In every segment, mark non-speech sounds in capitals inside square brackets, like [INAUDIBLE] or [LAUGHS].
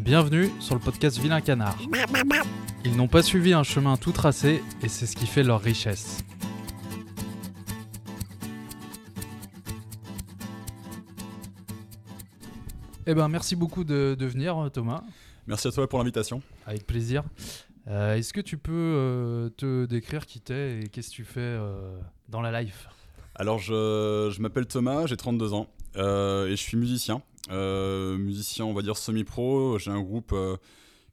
Bienvenue sur le podcast Vilain Canard. Ils n'ont pas suivi un chemin tout tracé et c'est ce qui fait leur richesse. Eh ben, merci beaucoup de, de venir, Thomas. Merci à toi pour l'invitation. Avec plaisir. Euh, Est-ce que tu peux euh, te décrire qui t'es et qu'est-ce que tu fais euh, dans la life? Alors, je, je m'appelle Thomas, j'ai 32 ans et je suis musicien. Euh, musicien, on va dire semi-pro. J'ai un groupe euh,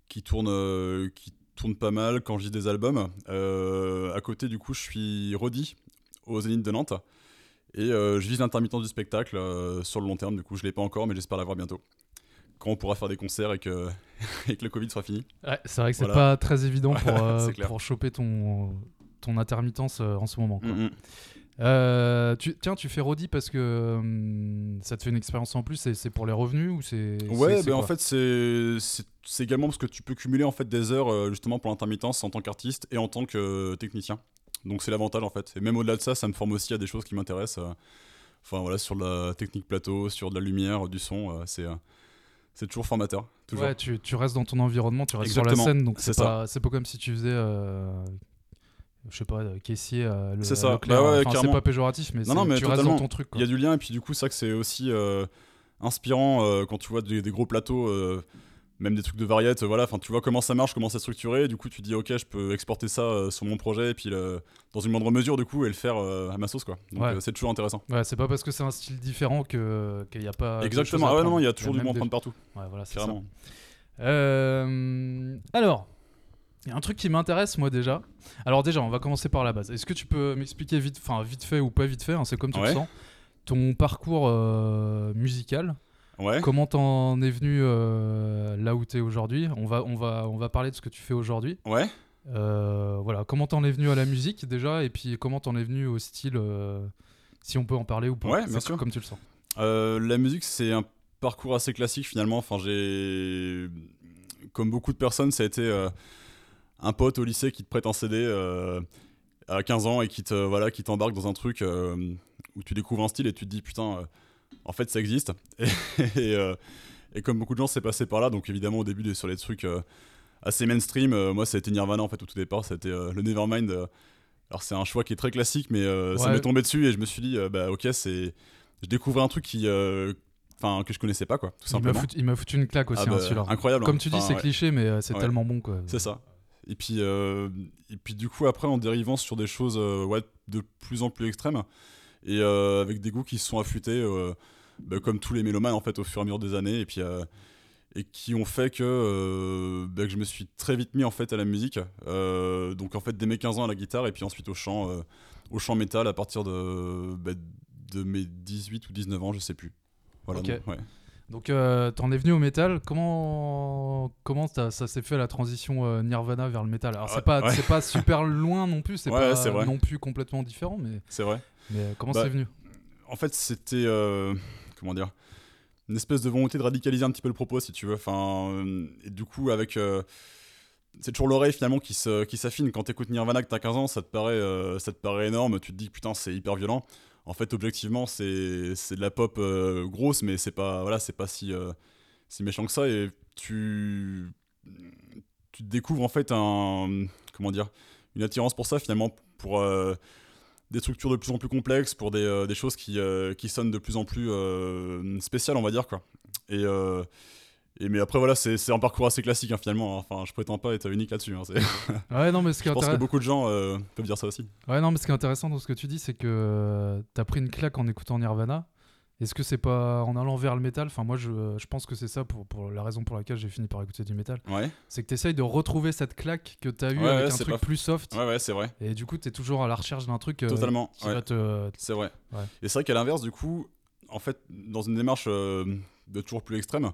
qui, tourne, euh, qui tourne pas mal quand j'ai des albums. À côté, du coup, je suis Rodi au Zénith de Nantes. Et euh, je vise l'intermittence du spectacle euh, sur le long terme. Du coup, je l'ai pas encore, mais j'espère l'avoir bientôt. Quand on pourra faire des concerts et que, [LAUGHS] et que le Covid sera fini. Ouais, c'est vrai que c'est Voilà. pas très évident pour, [LAUGHS] euh, C'est choper ton, ton intermittence en ce moment. quoi. Mm, mm. Euh, tu, tiens, tu fais Rodi parce que hum, ça te fait une expérience en plus et c'est pour les revenus ou c'est Ouais, c'est ben en fait, c'est également parce que tu peux cumuler en fait des heures euh, justement pour l'intermittence en tant qu'artiste et en tant que euh, technicien. Donc c'est l'avantage en fait. Et même au-delà de ça, ça me forme aussi à des choses qui m'intéressent. Enfin voilà, sur de la technique plateau, sur de la lumière, du son, c'est c'est toujours formateur. Toujours. Ouais, tu, tu restes dans ton environnement, tu restes sur la scène, donc c'est pas, comme si tu faisais, euh, je sais pas, euh, caissier à le, C'est ça. Bah ouais, Enfin, c'est pas péjoratif, mais, Non, non, mais tu restes dans totalement. ton truc. Il y a du lien et puis du coup, ça que c'est aussi euh, inspirant euh, quand tu vois des, des gros plateaux. euh, même des trucs de variété, voilà, enfin tu vois comment ça marche, comment c'est structuré, et du coup tu dis ok je peux exporter ça euh, sur mon projet et puis le- dans une moindre mesure du coup et le faire euh, à ma sauce quoi. Donc Ouais. euh, c'est toujours intéressant. Ouais, c'est pas parce que c'est un style différent qu'il n'y a pas. Exactement, ah ouais, non, il y a toujours du même bon à prendre partout, Ouais, voilà, c'est ça. Euh, alors, il y a un truc qui m'intéresse moi déjà. Alors déjà, on va commencer par la base. Est-ce que tu peux m'expliquer vite, enfin vite fait ou pas vite fait, hein, c'est comme tu le sens, ton parcours euh, musical? Ouais, Comment t'en es venu euh, là où t'es aujourd'hui? On va, on, va, on va parler de ce que tu fais aujourd'hui. ouais. Euh, voilà, comment t'en es venu à la musique déjà et puis comment t'en es venu au style, euh, si on peut en parler ou pas. Ouais, bien sûr. Comme tu le sens. La musique, c'est un parcours assez classique finalement. Enfin, j'ai, comme beaucoup de personnes, ça a été un pote au lycée qui te prête un CD euh, à 15 ans et qui te voilà, qui t'embarque dans un truc euh, où tu découvres un style et tu te dis putain, euh, en fait, ça existe. [LAUGHS] Et, et, et comme beaucoup de gens, c'est passé par là. Donc évidemment, au début, sur les trucs assez mainstream, moi, ça a été Nirvana en fait au tout départ. C'était le Nevermind. alors c'est un choix qui est très classique, mais ça m'est tombé dessus et je me suis dit, bah ok, c'est je découvrais un truc qui enfin que je connaissais pas quoi tout Il m'a simplement foutu, il m'a foutu une claque aussi, Ah hein, bah, celui-là. incroyable Comme hein. tu dis, Enfin, c'est ouais, cliché, mais c'est Ouais. tellement bon quoi. c'est ça et puis euh, et puis du coup après en dérivant sur des choses euh, ouais de plus en plus extrêmes et euh, avec des goûts qui se sont affûtés bah, comme tous les mélomanes en fait au fur et à mesure des années et puis et qui ont fait que, euh, bah, que je me suis très vite mis en fait à la musique Euh, donc en fait dès mes 15 ans à la guitare et puis ensuite au chant euh, au chant métal à partir de bah, de mes 18 ou 19 ans je sais plus voilà Ok. donc, ouais. Donc, euh, t'en es venu au métal. Comment, comment ça s'est fait la transition euh, Nirvana vers le métal? Alors, c'est pas, ouais. c'est pas super loin non plus, c'est Ouais, pas non plus complètement différent, mais, c'est vrai mais euh, comment Bah, c'est venu? en fait, c'était euh, comment dire? Une espèce de volonté de radicaliser un petit peu le propos, si tu veux. Enfin, et du coup, avec c'est toujours l'oreille finalement qui se qui s'affine. Quand t'écoutes Nirvana que t'as 15 ans, ça te paraît euh, ça te paraît énorme. Tu te dis putain, c'est hyper violent. En fait, objectivement, c'est de la pop euh, grosse, mais c'est pas voilà, pas si euh, si méchant que ça. Et tu tu découvres en fait un comment dire une attirance pour ça finalement pour euh, des structures de plus en plus complexes, pour des, des choses qui, qui sonnent de plus en plus spéciales, on va dire quoi. Et, et mais après voilà, c'est un parcours assez classique hein, finalement. hein. Enfin, je prétends pas être unique là-dessus. hein. [LAUGHS] Ouais, non, mais ce qui Je pense que beaucoup de gens euh, peuvent dire ça aussi. ouais, non, mais ce qui est intéressant dans ce que tu dis, c'est que euh, t'as pris une claque en écoutant Nirvana. Est-ce que c'est pas en allant vers le métal? Enfin, moi, je, je pense que c'est ça pour, pour la raison pour laquelle j'ai fini par écouter du métal. Ouais, C'est que t'essayes de retrouver cette claque que t'as eu Ouais, avec ouais, un truc pas- plus soft. ouais, ouais, c'est vrai. Et du coup, t'es toujours à la recherche d'un truc euh, Totalement. qui va te. C'est vrai. Et c'est vrai qu'à l'inverse, du coup, en fait, dans une démarche euh, de toujours plus extrême,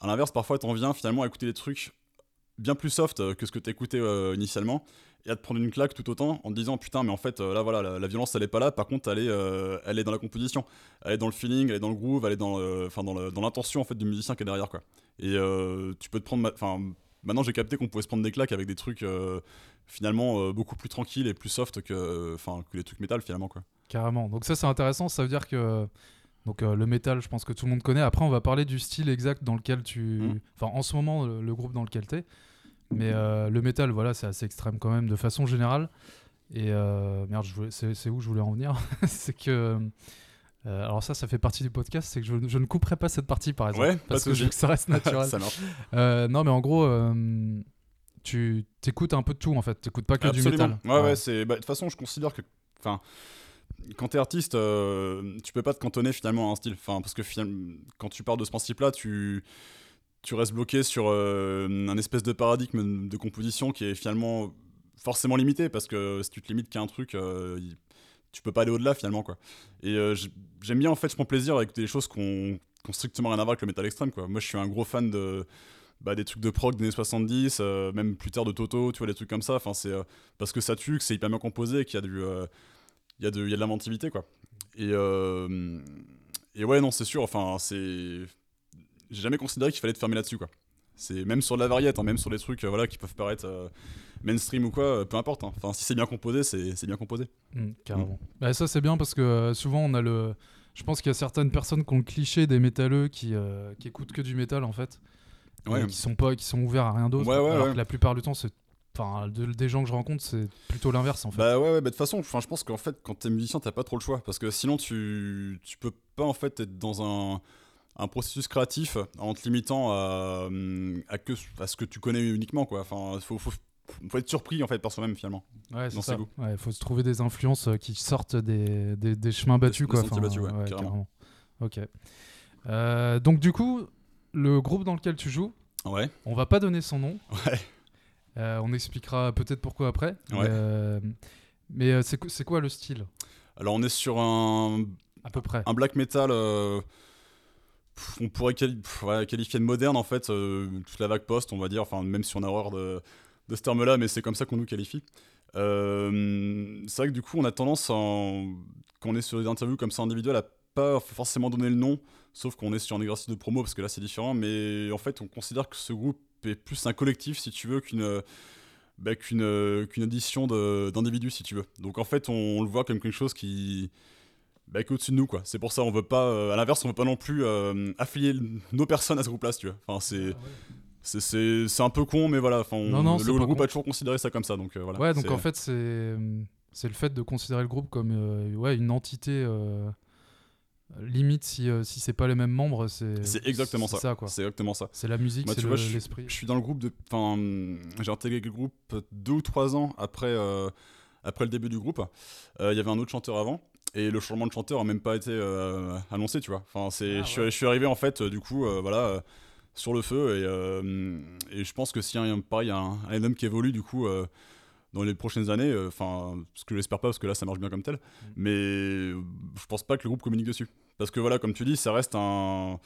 à l'inverse, parfois, t'en viens finalement à écouter des trucs bien plus soft euh, que ce que t'écoutais euh, initialement et à te prendre une claque tout autant en te disant putain mais en fait euh, là voilà la, violence elle est pas là. Par contre elle est euh, elle est dans la composition. Elle est dans le feeling elle est dans le groove elle est dans enfin dans l'intention en fait du musicien qui est derrière quoi. Et tu peux te prendre enfin maintenant j'ai capté qu'on pouvait se prendre des claques avec des trucs finalement beaucoup plus tranquilles et plus soft que enfin que les trucs métal finalement quoi. Carrément. Donc ça c'est intéressant, ça veut dire que Donc euh, le métal, je pense que tout le monde connaît. Après, on va parler du style exact dans lequel tu. Mhm. Enfin, en ce moment, le, le groupe dans lequel tu es. Mais euh, le métal, voilà, c'est assez extrême quand même, de façon générale. Et euh, merde, voulais- c'est où je voulais en venir? [LAUGHS] C'est que. alors, ça, ça fait partie du podcast, c'est que je, je ne couperai pas cette partie par exemple. Ouais, parce que je veux que ça reste [LAUGHS] naturel. ça marche. Non, mais en gros, tu t'écoutes un peu de tout en fait. T'écoutes pas que du métal. Ouais, ouais, c'est. bah, De toute façon, je considère que. Enfin. Quand t'es artiste, euh, tu peux pas te cantonner finalement à un style. Enfin, parce que quand tu pars de ce principe-là, tu, tu restes bloqué sur euh, un espèce de paradigme de composition qui est finalement forcément limité. Parce que si tu te limites qu'à un truc, euh, tu peux pas aller au-delà finalement. quoi. Et euh, j'aime bien, en fait, je prends plaisir avec des choses qu'on ont strictement rien à voir avec le métal extrême. Quoi. Moi, je suis un gros fan de. Bah, des trucs de prog des années 70, euh, même plus tard de Toto, tu vois, des trucs comme ça. Enfin, c'est parce que ça tue, que c'est hyper bien composé, qu'il y a du, il y a de, de l'inventivité, quoi. Et euh, et ouais, non, c'est sûr. Enfin, c'est, j'ai jamais considéré qu'il fallait te fermer là-dessus, quoi. C'est même sur de la variette, hein, même sur les trucs, euh, voilà, qui peuvent paraître euh, mainstream ou quoi, euh, peu importe. hein. Enfin, si c'est bien composé, c'est, bien composé. Mm, carrément. Bah, ça, c'est bien parce que souvent, on a le. Je pense qu'il y a certaines personnes qui ont le cliché des métalleux qui, qui écoutent que du métal en fait. Ouais. Et qui sont pas, qui sont ouverts à rien d'autre. Ouais, ouais, alors que la plupart du temps, c'est. Enfin, de- des gens que je rencontre, c'est plutôt l'inverse en fait. Bah ouais, ouais, bah de toute façon, je pense qu'en fait, quand t'es musicien, t'as pas trop le choix. Parce que sinon, tu, tu peux pas en fait être dans un, un processus créatif en te limitant à, à, que, à ce que tu connais uniquement, quoi. Enfin, faut, faut, faut être surpris en fait par soi-même finalement. ouais, c'est ça. goûts. Ouais, faut se trouver des influences euh, qui sortent des, des, des chemins battus des quoi. sentiers battus, ouais, carrément. Ok. Euh, donc du coup, le groupe dans lequel tu joues, Ouais, on va pas donner son nom. ouais. Euh, on expliquera peut-être pourquoi après. Ouais. Mais, euh, euh, c'est, qu- c'est quoi le style? Alors, on est sur un, à peu près un black metal. on pourrait quali- pff, ouais, qualifier de moderne en fait, euh, toute la vague post, on va dire. Enfin, même si on a horreur de, de ce terme-là, mais c'est comme ça qu'on nous qualifie. Euh, c'est vrai que du coup, on a tendance, en- quand on est sur des interviews comme ça individuelles, à pas forcément donner le nom, sauf qu'on est sur un exercice de promo parce que là c'est différent. Mais en fait, on considère que ce groupe est plus un collectif, si tu veux, qu'une bah, qu'une euh, qu'une addition de- d'individus, si tu veux. Donc en fait, on, on le voit comme quelque chose qui bah, qui est au-dessus de nous, quoi. C'est pour ça, on veut pas, euh, à l'inverse, on veut pas non plus euh, affilier nos personnes à ce groupe-là, si tu veux. Enfin, c'est c'est- c'est c'est un peu con, mais voilà. Enfin, on- Non, non, le, groupe con. a toujours considéré ça comme ça, donc euh, voilà. Ouais, donc en fait, c'est, c'est le fait de considérer le groupe comme euh, ouais, une entité. Limite, si, euh, si c'est pas les mêmes membres, c'est. C'est exactement ça. ça quoi. C'est exactement ça. C'est la musique, Moi, c'est tu le- je suis- l'esprit. Je suis dans le groupe de. Enfin, j'ai intégré le groupe deux ou trois ans après, euh, après le début du groupe. Euh, Il y avait un autre chanteur avant. Et le changement de chanteur a même pas été euh, annoncé, tu vois. Enfin, c'est, Ah, je, suis, ouais. je suis arrivé en fait, du coup, voilà, sur le feu. Et, et je pense que s'il y a un, pareil, un, un homme qui évolue, du coup, dans les prochaines années, enfin, ce que j'espère pas, parce que là, ça marche bien comme tel. Mais euh, je pense pas que le groupe communique dessus. Parce que voilà, comme tu dis, ça reste un.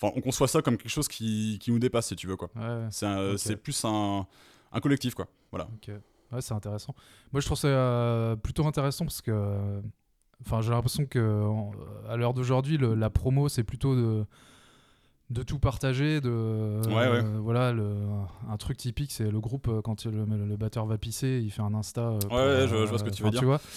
Enfin, on conçoit ça comme quelque chose qui, qui nous dépasse, si tu veux, quoi. Ouais. C'est plus un, un collectif, quoi. Voilà. Ouais, c'est intéressant. Moi, je trouve ça euh, plutôt intéressant parce que, euh, enfin, j'ai l'impression que en- à l'heure d'aujourd'hui, la promo, c'est plutôt de de tout partager, de Ouais, ouais. euh, voilà, le, un truc typique, c'est le groupe euh, quand le, le batteur va pisser, il fait un insta. euh, pour, ouais, je- je vois ce que tu veux dire. vois, sait que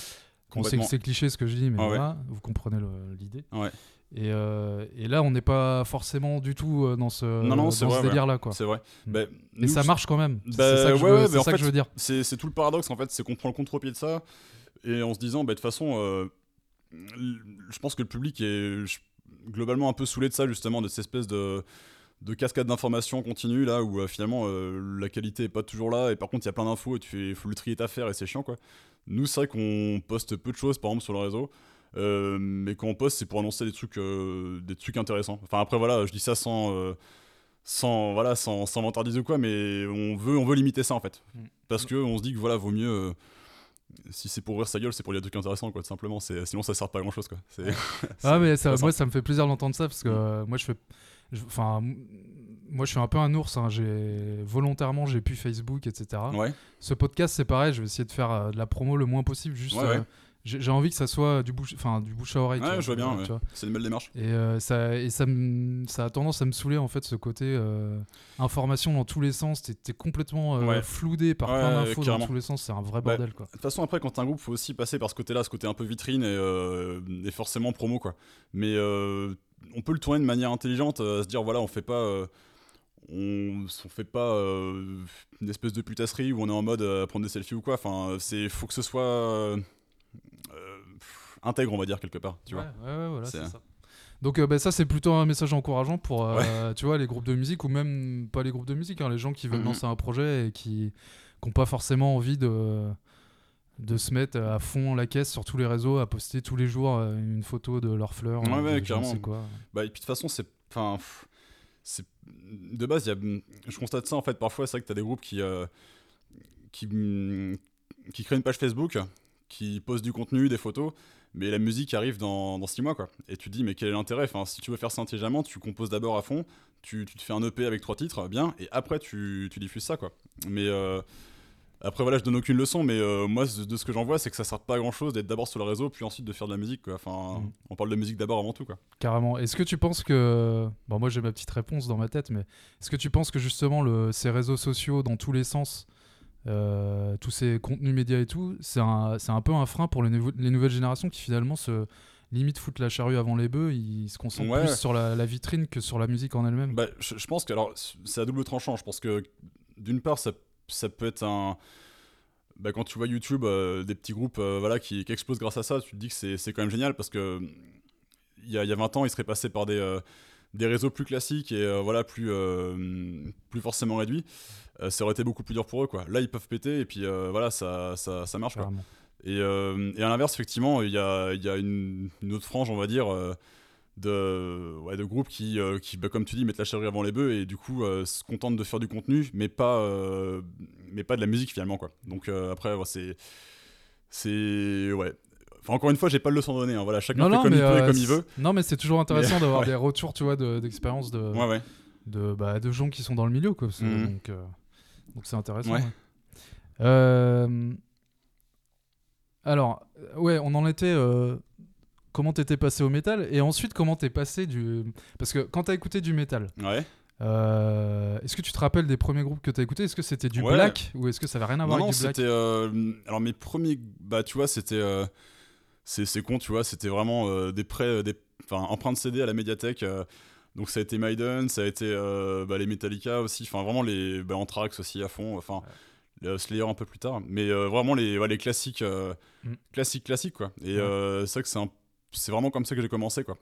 Complètement. c'est cliché ce que je dis, mais ouais. voilà, vous comprenez l'idée. Ouais. Et, euh, et là, on n'est pas forcément du tout euh, dans ce, ce délire-là. C'est vrai. Mm. Bah, nous, ça marche quand même. C'est Bah, c'est ça que, je, veux- mais que je dire. C'est tout le paradoxe, en fait, c'est qu'on prend le contre-pied de ça, et en se disant, bah, de toute façon, euh, je pense que le public est globalement un peu saoulé de ça, justement, de cette espèce de, de cascade d'informations continue, là, où euh, finalement, euh, la qualité est pas toujours là, et par contre, il y a plein d'infos, et tu fais, faut le trier ta affaire, et c'est chiant, quoi. Nous, c'est vrai qu'on poste peu de choses, par exemple, sur le réseau, euh, mais quand on poste, c'est pour annoncer des trucs, euh, des trucs intéressants. Enfin, après, voilà, je dis ça sans... euh, sans voilà sans, sans ou quoi mais on veut on veut limiter ça en fait Mm. parce que on se dit que voilà vaut mieux euh, si c'est pour ouvrir sa gueule c'est pour dire des trucs intéressants quoi tout simplement c'est sinon ça sert pas à grand chose quoi c'est [LAUGHS] Ah mais ça, moi ça me fait plaisir d'entendre ça parce que Mm. euh, moi je fais enfin moi je suis un peu un ours hein, j'ai volontairement j'ai pu Facebook etc ouais ce podcast c'est pareil je vais essayer de faire euh, de la promo le moins possible juste Ouais, euh, j'ai j'ai envie que ça soit du bouche, enfin du bouche à oreille. vois, je vois bien. C'est une belle démarche. Et, euh, ça, et ça, a tendance à me saouler en fait ce côté information dans tous les sens. T'es es complètement floudé par plein d'infos dans tous les sens. C'est un vrai Bah, bordel quoi. De toute façon, après, quand t'es un groupe, faut aussi passer par ce côté-là, ce côté un peu vitrine et, et forcément promo, quoi. Mais on peut le tourner de manière intelligente, à se dire, voilà, on fait pas. On, on fait pas euh, une espèce de putasserie où on est en mode euh, prendre des selfies ou quoi. Enfin, c'est faut que ce soit euh, intègre, on va dire quelque part. Tu ouais, vois. ouais, ouais, voilà, C'est- ça. Donc euh, bah, ça c'est plutôt un message encourageant pour euh, [LAUGHS] tu vois les groupes de musique ou même pas les groupes de musique, hein, les gens qui veulent Mhm. lancer un projet et qui n'ont pas forcément envie de de se mettre à fond la caisse sur tous les réseaux, à poster tous les jours une photo de leurs fleurs. Ouais, euh, ouais, quoi. Bah, et puis de toute façon, c'est. Enfin. pff, de base, y a, je constate ça en fait. Parfois, c'est vrai que tu as des groupes qui, euh, qui, mm, qui créent une page Facebook, qui postent du contenu, des photos, mais la musique arrive dans, dans 6 mois. quoi. Et tu te dis, mais quel est l'intérêt? Enfin, Si tu veux faire ça intelligemment, tu composes d'abord à fond, tu, tu te fais un EP avec trois titres, bien, et après tu, tu diffuses ça. quoi. Mais. euh, après voilà, je donne aucune leçon, mais euh, moi de ce que j'en vois, c'est que ça sert pas à grand chose d'être d'abord sur le réseau, puis ensuite de faire de la musique. Quoi. Enfin, Mm. on parle de musique d'abord avant tout. Quoi. Carrément. Est-ce que tu penses que. Bon, moi j'ai ma petite réponse dans ma tête, mais est-ce que tu penses que justement le... ces réseaux sociaux dans tous les sens, euh, tous ces contenus médias et tout, c'est un, c'est un peu un frein pour les, nouvelles générations qui finalement se limite foutent la charrue avant les bœufs, ils se concentrent Ouais. plus sur la, la vitrine que sur la musique en elle-même? Bah, je, je pense que alors c'est à double tranchant. Je pense que d'une part ça, ça peut être un bah, quand tu vois YouTube euh, des petits groupes euh, voilà qui, qui explosent grâce à ça, tu te dis que c'est c'est quand même génial parce que il y a, y a 20 ans, ils seraient passés par des euh, des réseaux plus classiques et voilà plus plus forcément réduits. Ça aurait été beaucoup plus dur pour eux quoi. Là ils peuvent péter et puis voilà ça, ça, ça marche quoi. Et, et à l'inverse, effectivement, il y a, y a une, une autre frange, on va dire, de, ouais, de groupes qui, euh, qui bah, comme tu dis, mettent la charrue avant les bœufs et du coup euh, se contentent de faire du contenu, mais pas, euh, mais pas de la musique finalement. Quoi. Donc après, ouais, c'est. C'est. Ouais. Enfin, encore une fois, j'ai pas de leçon donner. hein. Voilà, chacun fait comme il peut et comme il veut. Non, mais c'est toujours intéressant [LAUGHS] d'avoir ouais. des retours, tu vois, de- d'expériences de, Ouais, de, bah, de gens qui sont dans le milieu, quoi. Mhm. Donc, donc c'est intéressant. Alors, ouais, on en était. Comment t'étais passé au métal et ensuite comment t'es passé du. Parce que quand t'as écouté du métal, Ouais. euh, est-ce que tu te rappelles des premiers groupes que t'as écouté Est-ce que c'était du Ouais. black ou est-ce que ça avait rien à voir Non, non, avec du black? c'était. euh, alors, mes premiers. Bah, tu vois, c'était. euh, c'est c'est con, tu vois, c'était vraiment des prêts. Des... Enfin, empreintes CD à la médiathèque. donc, ça a été Maiden, ça a été bah, les Metallica aussi. Enfin, vraiment les. Bah, Anthrax aussi à fond. Enfin. Slayer un peu plus tard, mais vraiment les, ouais, les classiques, Mm. classiques, classiques quoi. Et c'est vrai que c'est un- c'est vraiment comme ça que j'ai commencé quoi.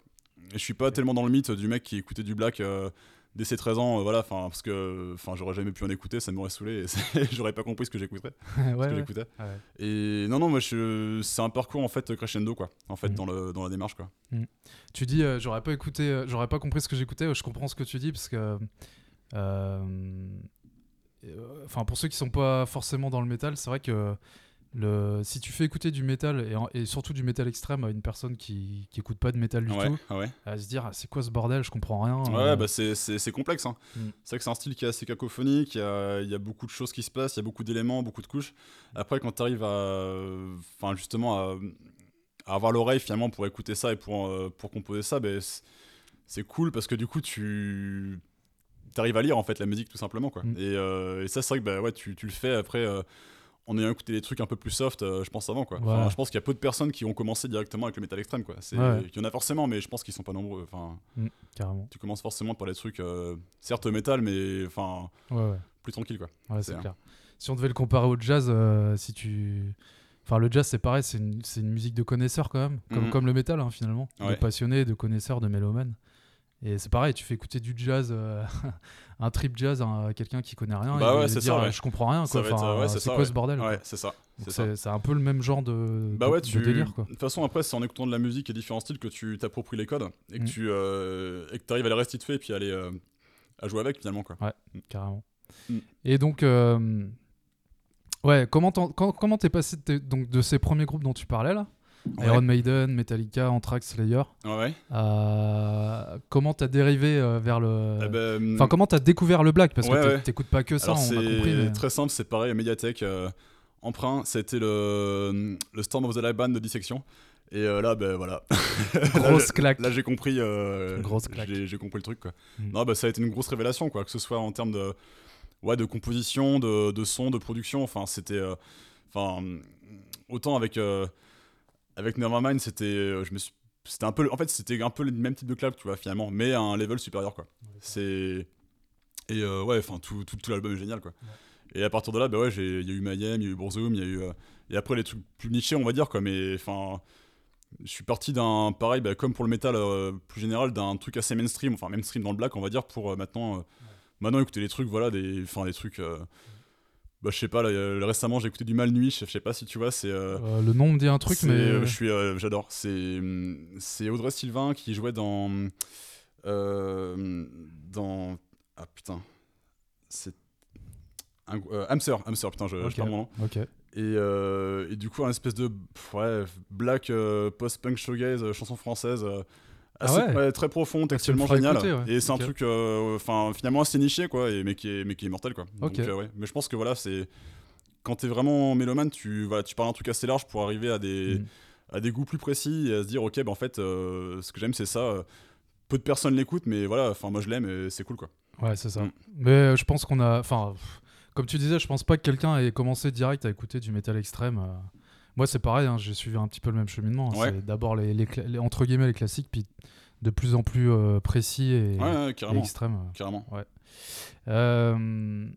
Et je suis pas tellement dans le mythe du mec qui écoutait du black euh, dès ses 13 ans, euh, voilà, enfin parce que enfin j'aurais jamais pu en écouter, ça m'aurait saoulé, et [LAUGHS] j'aurais pas compris ce que [LAUGHS] Ouais, ouais. Ouais. Et non non, moi c'est un parcours en fait crescendo quoi, en fait Mm. dans le dans la démarche quoi. Tu dis, euh, j'aurais pas écouté, euh, j'aurais pas compris ce que j'écoutais. Je comprends ce que tu dis parce que, enfin, pour ceux qui sont pas forcément dans le métal, c'est vrai que le, si tu fais écouter du métal et, en- et surtout du métal extrême à une personne qui, qui écoute pas de métal du Ouais, tout, ouais. elle va se dire, ah, c'est quoi ce bordel Je comprends rien. Ouais, euh, bah c'est, complexe. Hein. Mm. C'est vrai que c'est un style qui est assez cacophonique, il y a, il y a beaucoup de choses qui se passent, il y a beaucoup d'éléments, beaucoup de couches. Après, quand tu arrives à. Enfin, justement, à, à avoir l'oreille finalement pour écouter ça et pour, euh, pour composer ça, ben, c'est, c'est cool parce que du coup, tu. arrives à lire en fait la musique tout simplement. Quoi. Mm. Et, euh, et ça, c'est vrai que bah, ouais, tu, tu le fais après. En ayant écouté des trucs un peu plus soft, euh, je pense avant quoi. Enfin, Ouais. je pense qu'il y a peu de personnes qui ont commencé directement avec le métal extrême quoi. Ouais. Il y en a forcément, mais je pense qu'ils sont pas nombreux. Enfin, carrément. tu commences forcément par les trucs, euh, certes métal, mais enfin Ouais, plus tranquille quoi. C'est clair. Si on devait le comparer au jazz, euh, si tu. Enfin, le jazz, c'est pareil, c'est une, musique de connaisseurs quand même, comme, Mhm. comme le métal hein, finalement, de passionnés, de connaisseurs, de mélomanes. Et c'est pareil, tu fais écouter du jazz, euh, [LAUGHS] un trip jazz à quelqu'un qui connaît rien, Bah il ouais, va c'est dire ça, ouais. je comprends rien, quoi. Enfin, ouais, c'est quoi ouais. ce bordel. Ouais, c'est ça. C'est un peu le même genre de, Bah de- ouais, de tu. délire quoi. De toute façon, après, c'est en écoutant de la musique et différents styles que tu t'appropries les codes et que Mm. tu euh, et que arrives à les restituer et puis à les euh, à jouer avec finalement quoi. carrément. Mm. Et donc, ouais, comment t'es passé donc, de ces premiers groupes dont tu parlais là? Ouais. Iron Maiden, Metallica, Anthrax, Slayer Ouais. ouais. à- Comment t'as dérivé euh, vers le. Eh ben, Enfin, comment t'as découvert le black? Parce Ouais, que t'écoutes pas que ça, Alors on a c'est compris. mais- très simple, c'est pareil, médiathèque. euh, emprunt, c'était le, le Storm of the Live Band de Dissection. Et euh, là, ben voilà. [LAUGHS] Grosse Là, claque. Là, j'ai compris. euh, Grosse claque. J'ai compris le truc, quoi. Mm. Non, bah, ça a été une grosse révélation, quoi. Que ce soit en termes de, ouais, de composition, de, de son, de production. Enfin, c'était. euh, Enfin, autant avec. Avec Nevermind, c'était. euh, Je me suis. C'était un peu. le- En fait, c'était un peu le même type de clap, tu vois, finalement. Mais à un level supérieur, quoi. C'est. Et euh, ouais, enfin, tout, tout, tout l'album est génial, quoi. Et à partir de là, bah ouais, il y a eu Mayhem, il y a eu Bourzoum, il y a eu. euh, Et après, les trucs plus nichés, on va dire, quoi. Mais enfin. Je suis parti d'un. Pareil, bah, comme pour le métal euh, plus général, d'un truc assez mainstream, enfin mainstream dans le black, on va dire, pour euh, maintenant. euh, Maintenant, écouter des trucs, voilà, des. Enfin, des trucs. euh, Bah, je sais pas, là, euh, récemment, j'ai écouté du Mal Nuit, je je sais pas si tu vois, c'est. euh, Euh, le nom me dit un truc, mais. euh, je suis, j'adore. C'est, hum, c'est Audrey Sylvain qui jouait dans, dans, ah putain, c'est un, Hamster, Hamster, putain, je, je Ok. perds mon nom. Ok. Et, et du coup, un espèce de, ouais, black post-punk showgaze, euh, chanson française. Ah ouais très profond, textuellement feras génial. écouter, ouais. Et c'est un truc, euh, finalement assez niché, quoi, et, mais, qui est, mais qui est mortel, quoi. Donc, euh, ouais. Mais je pense que voilà, c'est. Quand t'es vraiment mélomane, tu, voilà, tu parles un truc assez large pour arriver à des, Mm. à des goûts plus précis et à se dire, ok, bah, en fait, euh, ce que j'aime, c'est ça. Peu de personnes l'écoutent, mais voilà, enfin, moi je l'aime et c'est cool, quoi. Ouais, c'est ça. Mm. Mais je pense qu'on a. Enfin, comme tu disais, je pense pas que quelqu'un ait commencé direct à écouter du métal extrême. euh. Moi, c'est pareil, hein, j'ai suivi un petit peu le même cheminement. hein. Ouais. C'est d'abord les, les cla- les- entre guillemets les classiques, puis de plus en plus euh, précis et, Ouais, ouais, et carrément. extrême. Carrément. Euh,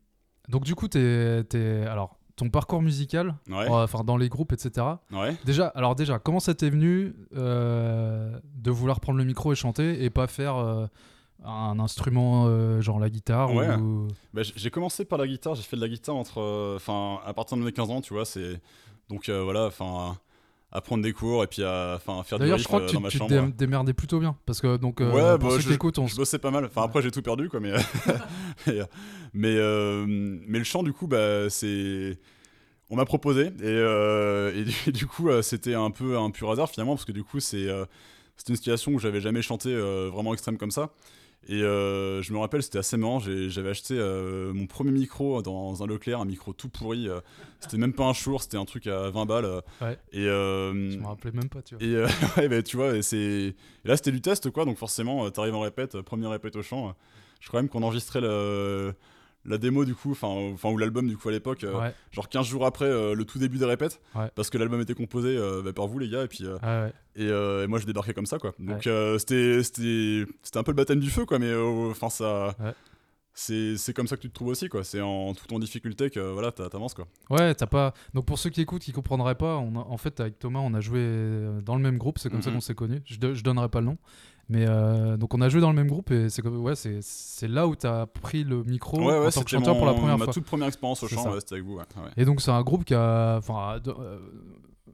donc, du coup, t'es, t'es- alors, ton parcours musical, enfin, dans les groupes, etc. Déjà, alors déjà, comment ça t'est venu euh, de vouloir prendre le micro et chanter et pas faire euh, un instrument euh, genre la guitare Ouais. ou... Bah, j'ai commencé par la guitare, j'ai fait de la guitare entre, euh, enfin, à partir de mes 15 ans, tu vois, c'est donc euh, voilà, enfin, à prendre des cours et puis à, enfin, faire du D'ailleurs, je crois euh, que tu, te dé- démerdais plutôt bien. Parce que, donc, euh, Ouais, pour bah, ceux je- qui écoutent, on Je bossais pas mal. Enfin, après, j'ai tout perdu, quoi, mais [LAUGHS] [LAUGHS] mais mais, euh, mais le chant, du coup, bah, c'est on m'a proposé et, euh, et, du, [LAUGHS] du coup, euh, c'était un peu un pur hasard finalement parce que du coup, c'est euh, une situation où j'avais jamais chanté euh, vraiment extrême comme ça. Et euh, je me rappelle, c'était assez marrant. J'avais acheté euh, mon premier micro dans un Leclerc, un micro tout pourri. euh, c'était même pas un Shure, c'était un truc à 20 balles. Ouais. Et, je me rappelais même pas, tu vois. et [LAUGHS] ouais, bah, tu vois, c'est là c'était du test quoi, donc forcément, t'arrives en répète, première répète au chant. je crois même qu'on enregistrait le, la démo du coup, enfin ou l'album du coup à l'époque, euh, Ouais, genre 15 jours après euh, le tout début des répètes, Ouais. parce que l'album était composé euh, bah, par vous les gars, et puis ouais, ouais. et, et moi je débarquais comme ça quoi. Donc c'était c'était un peu le baptême du feu quoi, mais enfin ça. C'est, comme ça que tu te trouves aussi quoi, c'est en tout en difficulté que voilà t'a- t'avances quoi. Ouais, t'as pas. Donc, pour ceux qui écoutent, qui comprendraient pas, on a- en fait, avec Thomas, on a joué dans le même groupe. C'est comme ça Mhm. qu'on s'est connus. Je, do- je donnerai pas le nom. Mais euh, donc, on a joué dans le même groupe et c'est ouais, c'est là où t'as pris le micro ouais en ouais, tant que chanteur pour la première ma fois. toute première expérience au chant, ouais, c'était avec vous. Et donc c'est un groupe qui a, enfin, euh,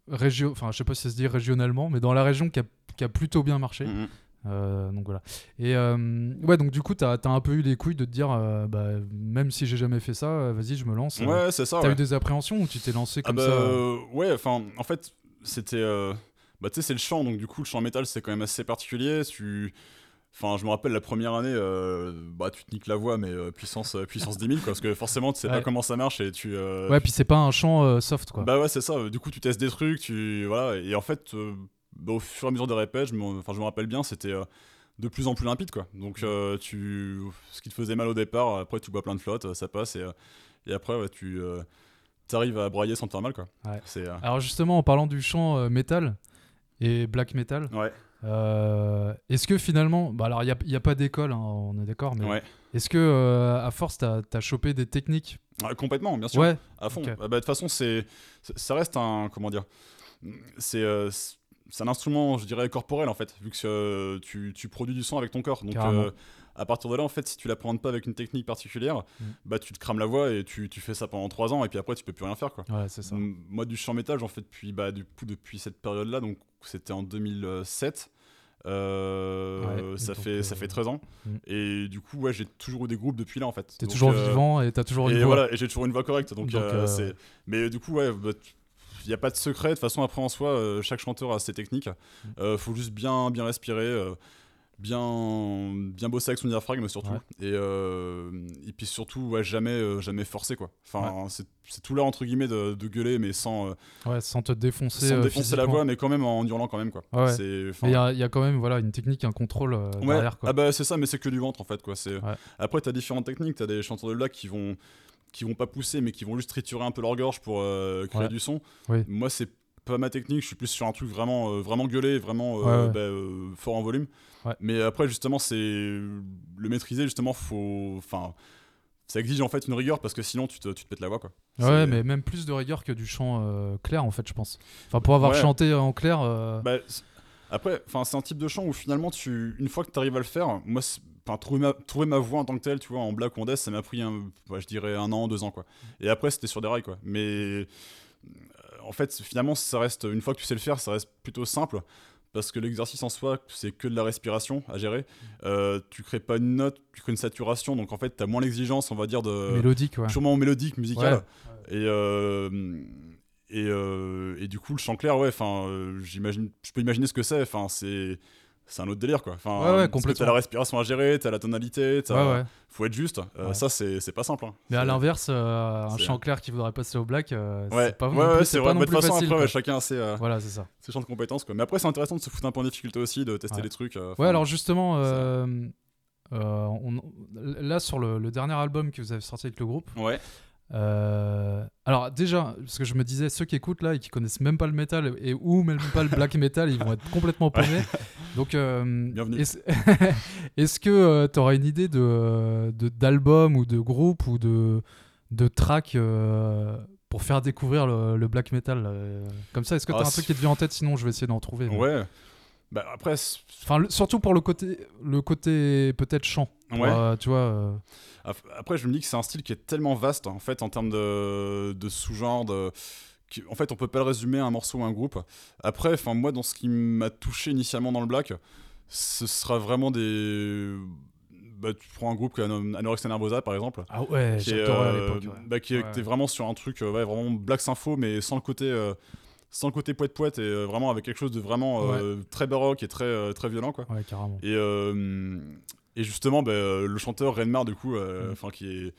régio, enfin, je sais pas si ça se dit régionalement, mais dans la région qui a, qui a plutôt bien marché. Mhm. Euh, donc voilà. Et euh, ouais, donc du coup, t'as as un peu eu les couilles de te dire, euh, bah, même si j'ai jamais fait ça, vas-y, je me lance. Ouais, c'est ça. T'as ouais. eu des appréhensions ou tu t'es lancé Ah comme bah, ça ouais, enfin, en fait, c'était. Bah, tu sais, c'est le chant, donc du coup, le chant métal, c'est quand même assez particulier. Tu. Enfin, je me rappelle la première année, euh, bah, tu te niques la voix, mais euh, puissance, euh, puissance 10 000, quoi, parce que forcément, tu sais pas comment ça marche et tu. euh, Ouais, puis c'est pas un chant soft quoi. Bah ouais, c'est ça. Du coup, tu testes des trucs, tu. Voilà, et en fait, bah, au fur et à mesure des répètes, je me, enfin, je me rappelle bien, c'était. de plus en plus limpide quoi donc tu ce qui te faisait mal au départ après tu bois plein de flotte ça passe et, et après ouais, tu t'arrives à broyer sans te faire mal quoi Ouais. c'est Alors justement, en parlant du chant métal et black metal, ouais euh, est-ce que finalement, bah alors il n'y a, pas d'école, hein, on est d'accord, mais ouais est-ce que euh, à force t'as as chopé des techniques? Ouais, complètement, bien sûr. Ouais, À fond. ok. Bah, bah, de toute façon, c'est, ça reste un. Comment dire C'est. euh, c'est- un instrument, je dirais, corporel en fait, vu que tu, tu produis du son avec ton corps. Donc, à partir de là, en fait, si tu l'apprends pas avec une technique particulière, Mm. bah tu te crames la voix et tu, tu fais ça pendant 3 ans et puis après tu peux plus rien faire quoi. ouais, c'est ça. Moi, du chant métal, j'en fais depuis, bah, du coup, depuis cette période-là, donc c'était en 2007. Euh, Ouais, ça, fait, ça euh, fait 13 ans. mm. Et du coup, ouais, j'ai toujours eu des groupes depuis là en fait. T'es toujours euh, vivant et t'as toujours une et voix. voilà, et j'ai toujours une voix correcte. Donc. Mais du coup, ouais, il n'y a pas de secret. De toute façon, après en soi, chaque chanteur a ses techniques. Mm. Euh, faut juste bien, bien respirer. Bien bien bossé avec son diaphragme surtout Ouais. et, euh, et puis surtout ouais, jamais euh, jamais forcé quoi enfin c'est c'est tout là entre guillemets de, de gueuler mais sans euh, sans te défoncer. sans défoncer la voix mais quand même en hurlant quand même quoi il y y a quand même voilà, une technique, un contrôle Ouais, derrière. Quoi. ah bah c'est ça, mais c'est que du ventre en fait quoi. C'est après t'as différentes techniques, t'as des chanteurs de lac qui vont qui vont pas pousser mais qui vont juste triturer un peu leur gorge pour créer du son. Oui. Moi c'est pas ma technique, je suis plus sur un truc vraiment euh, vraiment gueulé, vraiment euh, Ouais, bah, euh, fort en volume. Ouais. Mais après justement c'est le maîtriser justement faut enfin ça exige en fait une rigueur parce que sinon tu te, tu te pètes la voix quoi. Ouais, mais même plus de rigueur que du chant clair, en fait, je pense. Enfin, pour avoir Ouais. chanté en clair. Bah, après, enfin, c'est un type de chant où finalement, tu, une fois que tu arrives à le faire, moi, c'est- enfin, trouver ma, trouver ma voix en tant que telle, tu vois, en black death, ça m'a pris, un, ouais, je dirais, un an, deux ans, quoi. Et après, c'était sur des rails, quoi. Mais en fait, finalement, ça reste, une fois que tu sais le faire, ça reste plutôt simple. Parce que l'exercice en soi, c'est que de la respiration à gérer. Euh, tu crées pas une note, tu crées une saturation. Donc en fait, tu as moins l'exigence, on va dire, de, mélodique, ouais. purement mélodique, musical. Ouais. Et, euh, et, euh, et du coup, le chant clair, ouais, enfin, euh, j'imagine, je peux imaginer ce que c'est. Enfin, c'est, c'est un autre délire, quoi. Enfin, Ouais, ouais, parce que complètement. T'as la respiration à gérer, t'as la tonalité, t'as- Ouais, ouais. faut être juste. Euh, Ouais. Ça, c'est, pas simple. hein. Mais à l'inverse, euh, un chant clair qui voudrait passer au black, euh, Ouais, c'est pas, ouais, non ouais, plus- c'est pas non Mais de plus toute façon, facile. après, chacun a ses, euh, Voilà, c'est ça. ses champs de compétences, quoi. Mais après, c'est intéressant de se foutre un peu en difficulté aussi, de tester des trucs. Ouais, alors justement, on- là sur le, le dernier album que vous avez sorti avec le groupe, Ouais. Euh, alors déjà, parce que je me disais, ceux qui écoutent là et qui connaissent même pas le métal et ou même pas le black metal, ils vont être complètement paumés. Donc, euh, Bienvenue. Est-ce [LAUGHS] que tu auras une idée de d'album ou de groupe ou de de track euh, pour faire découvrir le, le black metal euh, Comme ça, est-ce que tu as Ah, un truc qui te vient en tête? Sinon, je vais essayer d'en trouver. mais- Ouais. Bah, après, Enfin, le- surtout pour le côté, le côté peut-être chant. Ouais. euh, tu vois. euh, Après, je me dis que c'est un style qui est tellement vaste, en fait, en termes de, de sous-genre, de... qui- En fait, on peut pas le résumer à un morceau ou à un groupe. Après, enfin, moi, dans ce qui m'a touché initialement dans le black, ce sera vraiment des... Bah, tu prends un groupe comme Anorexia Nervosa, par exemple, Ah ouais, qui est, à euh, l'époque. ouais. bah, qui Ouais. est vraiment sur un truc, euh, ouais, vraiment black sympho, mais sans le côté... euh, sans le côté poète poète et euh, vraiment avec quelque chose de vraiment euh, très baroque et très euh, très violent quoi Ouais, carrément. et, et justement, bah, euh, le chanteur Renmar, du coup, Mm. enfin qui est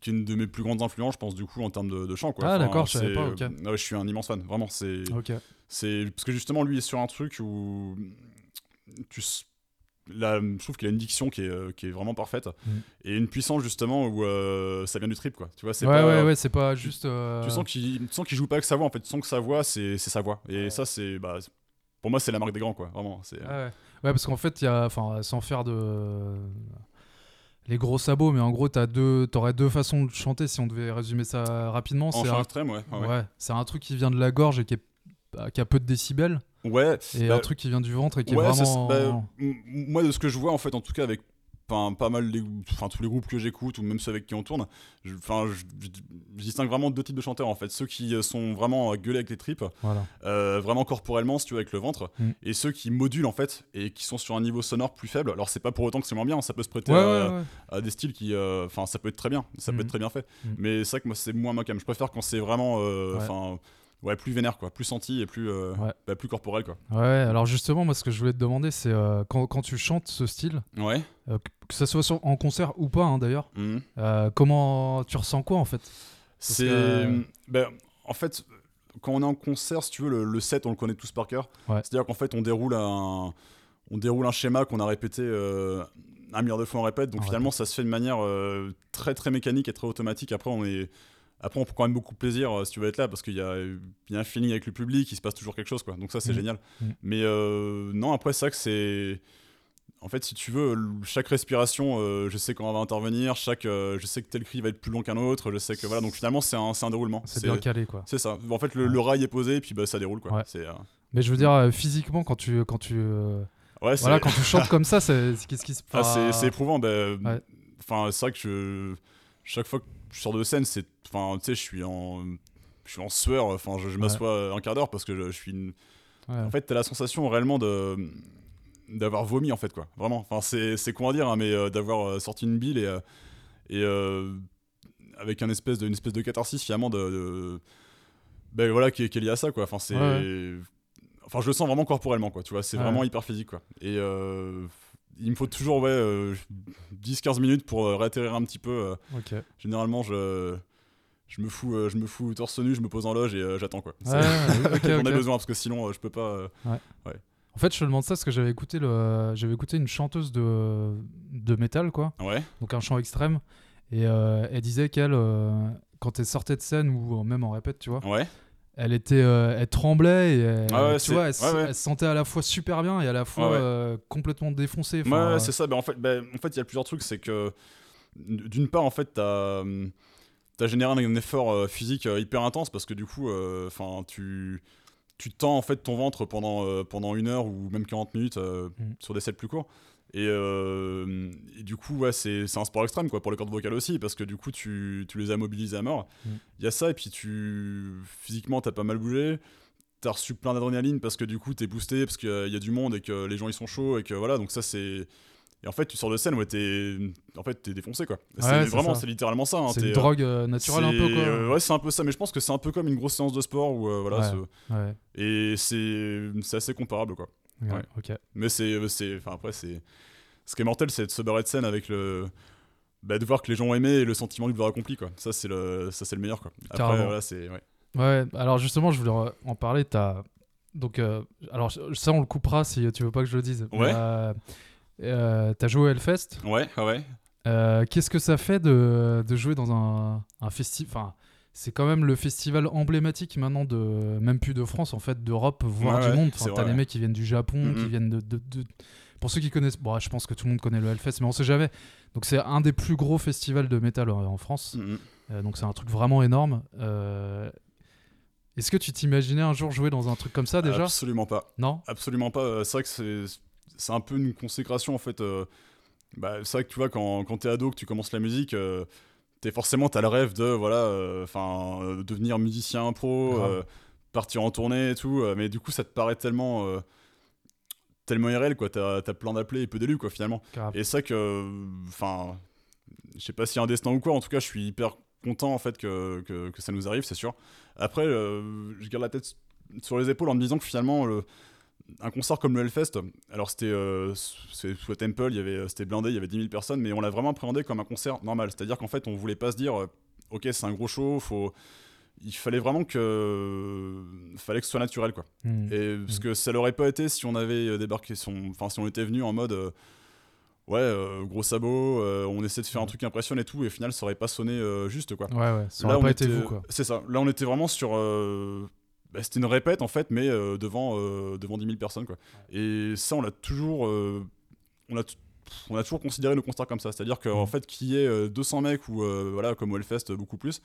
qui est une de mes plus grandes influences, je pense, du coup, en termes de, de chant. Quoi. Ah, Enfin, d'accord, je savais pas, ok. ah ouais, je suis un immense fan, vraiment. C'est, Ok. c'est parce que justement, lui est sur un truc où tu, là, je trouve qu'il a une diction qui est, euh, qui est vraiment parfaite Mm. et une puissance justement où euh, ça vient du trip, quoi. Tu vois, c'est Ouais, pas, ouais, ouais, c'est pas juste. euh, Tu sens qu'il, joue pas avec sa voix, en fait. Tu sens que sa voix, c'est, sa voix. Et Ouais. ça, c'est, bah, pour moi, c'est la marque des grands, quoi. Vraiment. C'est, Ouais, ouais. Parce qu'en fait, il y a, enfin, sans faire de les gros sabots, mais en gros, t'as deux, t'aurais deux façons de chanter si on devait résumer ça rapidement. en C'est un, extrême, ouais. ouais. ouais, c'est un truc qui vient de la gorge et qui, est, bah, qui a peu de décibels, Ouais, et bah, un truc qui vient du ventre et qui ouais, est vraiment. bah, moi, de ce que je vois, en fait, en tout cas, avec enfin, pas mal, les, enfin, tous les groupes que j'écoute, ou même ceux avec qui on tourne, je, enfin, je, je- je distingue vraiment deux types de chanteurs, en fait. Ceux qui euh, sont vraiment à gueuler avec les tripes, Voilà. euh, vraiment corporellement, si tu veux, avec le ventre, Mm. et ceux qui modulent, en fait, et qui sont sur un niveau sonore plus faible. Alors, c'est pas pour autant que c'est moins bien, ça peut se prêter Ouais, à, ouais, ouais. à des styles qui. euh, Enfin, ça peut être très bien, ça peut être très bien fait. Mhm. Mais c'est vrai que moi, c'est moins ma cam. Je préfère quand c'est vraiment. euh, Ouais. Plus vénère, quoi. Plus senti et plus, euh, Ouais. bah, plus corporel, quoi. Ouais, alors justement, moi, ce que je voulais te demander, c'est euh, quand, quand tu chantes ce style, Ouais. euh, que ça soit sur- en concert ou pas, hein, d'ailleurs, Mhm. comment tu ressens quoi en fait? C'est. que- ben, en fait, quand on est en concert, si tu veux, le, le set, on le connaît tous par cœur. Ouais. C'est-à-dire qu'en fait, on déroule un, on déroule un schéma qu'on a répété un milliard de fois, on répète. Donc On finalement, ça se fait de manière très très mécanique et très automatique. Après, on est. Après, on prend quand même beaucoup de plaisir euh, si tu veux être là parce qu'il y a, y a un feeling avec le public, il se passe toujours quelque chose, quoi. Donc ça, c'est Mhm. génial. Mhm. Mais euh, non, après, c'est vrai que c'est. En fait, si tu veux, chaque respiration, euh, je sais quand on va intervenir, chaque, je sais que tel cri va être plus long qu'un autre, je sais que voilà, donc finalement c'est un, un déroulement. C'est bien calé, quoi. C'est ça. En fait, le, rail est posé et puis bah, ça déroule quoi. Ouais. Mais je veux dire, physiquement, quand tu, quand tu, Ouais, voilà, quand tu [LAUGHS] chantes comme ça, c'est qu'est-ce qui se ah, passe c'est, c'est éprouvant. bah, Ouais. Enfin, c'est vrai que je, chaque fois que je sors de scène, c'est, enfin, tu sais, je suis en, je suis en sueur. Enfin, je, je m'assois un quart d'heure parce que je, je suis. une- Ouais. En fait, t'as la sensation réellement de d'avoir vomi en fait quoi. Vraiment. Enfin, c'est, c'est comment dire, hein, mais euh, d'avoir euh, sorti une bile et euh, et euh, avec un espèce de, une espèce de catharsis finalement de, de- ben voilà qui est, qui est lié à ça quoi. Enfin, c'est Ouais, enfin je le sens vraiment corporellement quoi tu vois c'est Ouais. vraiment hyper physique quoi et euh, il me faut toujours ouais euh, 10-15 minutes pour euh, réatterrir un petit peu euh. Généralement je je me fous euh, je me fous torse nu je me pose en loge et euh, j'attends quoi. C'est- Ouais, [LAUGHS] j'en ai besoin parce que sinon euh, je peux pas euh, En fait, je te demande ça parce que j'avais écouté, le... j'avais écouté une chanteuse de... de métal, quoi. ouais. Donc un chant extrême. Et euh, elle disait qu'elle, euh, quand elle sortait de scène ou même en répète, tu vois, elle était, euh, elle tremblait et elle, Ah ouais, tu c'est- vois, elle, se- ouais, ouais. elle se sentait à la fois super bien et à la fois euh, complètement défoncée. Enfin, ouais, c'est ça. En fait, ben, en fait, il y a plusieurs trucs. C'est que d'une part, en fait, t'as as généré un effort euh, physique euh, hyper intense parce que du coup, enfin, tu tu tends en fait ton ventre pendant euh, pendant une heure ou même 40 minutes euh, Mm. sur des sets plus courts. Et, euh, et du coup, ouais, c'est un sport extrême quoi pour les cordes vocales aussi parce que du coup, tu, tu les as mobilisées à mort. Il Mm. y a ça et puis tu physiquement t'as pas mal bougé. T'as reçu plein d'adrénaline parce que du coup t'es boosté parce qu'il y, a- il y a du monde et que les gens ils sont chauds et que voilà donc ça c'est et en fait tu sors de scène où t'es en fait t'es défoncé quoi c'est c'est vraiment c'est littéralement ça hein, c'est une euh, drogue euh, naturelle un peu, c'est- quoi. euh, ouais c'est un peu ça mais je pense que c'est un peu comme une grosse séance de sport où voilà Ouais. Ouais, et c'est c'est assez comparable quoi ouais, Ouais. ok. mais c'est c'est enfin après c'est ce qui est mortel c'est de se barrer de scène avec le bah, de voir que les gens ont aimé et le sentiment du devoir accompli quoi ça c'est le ça c'est le meilleur quoi après voilà c'est ouais. Ouais, alors justement, je voulais en- parler. T'as donc, euh, alors ça, on le coupera si tu veux pas que je le dise. Ouais. Euh, euh, T'as joué au Hellfest? ouais ouais Euh, Qu'est-ce que ça fait de, de jouer dans un, un festival Enfin, c'est quand même le festival emblématique maintenant de même plus de France en fait, d'Europe, voire Ouais, du ouais, monde. Enfin, t'as ouais. mecs qui viennent du Japon, qui Mhm. viennent de, de- de- Pour ceux qui connaissent, bon, je pense que tout le monde connaît le Hellfest, mais on sait jamais. Donc c'est un des plus gros festivals de métal en, France. Mhm. Euh, donc c'est un truc vraiment énorme. Euh, Est-ce que tu t'imaginais un jour jouer dans un truc comme ça déjà? Absolument pas Non? Absolument pas. Euh, C'est vrai que c'est, un peu une consécration en fait. bah, c'est vrai que tu vois, quand, quand t'es ado, que tu commences la musique, t'es forcément, t'as le rêve de voilà, enfin, euh, devenir musicien pro, euh, partir en tournée et tout. euh, mais du coup, ça te paraît tellement, euh, tellement irréel quoi. T'as, as plein d'appelés et peu d'élus quoi finalement. Grave. Et vrai que, enfin, je sais pas a un destin ou quoi. En tout cas, je suis hyper content en fait que, que, que ça nous arrive, c'est sûr. Après, euh, je garde la tête sur les épaules en me disant que finalement, le- un concert comme le Hellfest, alors c'était euh, sous Temple, il y avait, c'était blindé, il y avait 10 000 personnes, mais on l'a vraiment appréhendé comme un concert normal. C'est-à-dire qu'en fait, on voulait pas se dire, euh, ok, c'est un gros show, faut... il fallait vraiment que, fallait que ce soit naturel, quoi. Hmm. Et parce que ça l'aurait pas été si on avait euh, débarqué, son... enfin si on était venu en mode, euh, ouais, euh, gros sabot, euh, on essaie de faire un truc impressionnant et tout, et au final, ça aurait pas sonné euh, juste, quoi. Ouais, ouais, ça Là, on été était- vous quoi. C'est ça. Là, on était vraiment sur. Bah, c'était une répète en fait, mais euh, devant, euh, devant 10 000 personnes. Quoi. Et ça, on l'a toujours. euh, on, a on a toujours considéré le concert comme ça. C'est-à-dire qu'en Mhm. fait, qu'il y ait euh, 200 mecs ou voilà, comme au Hellfest, beaucoup plus,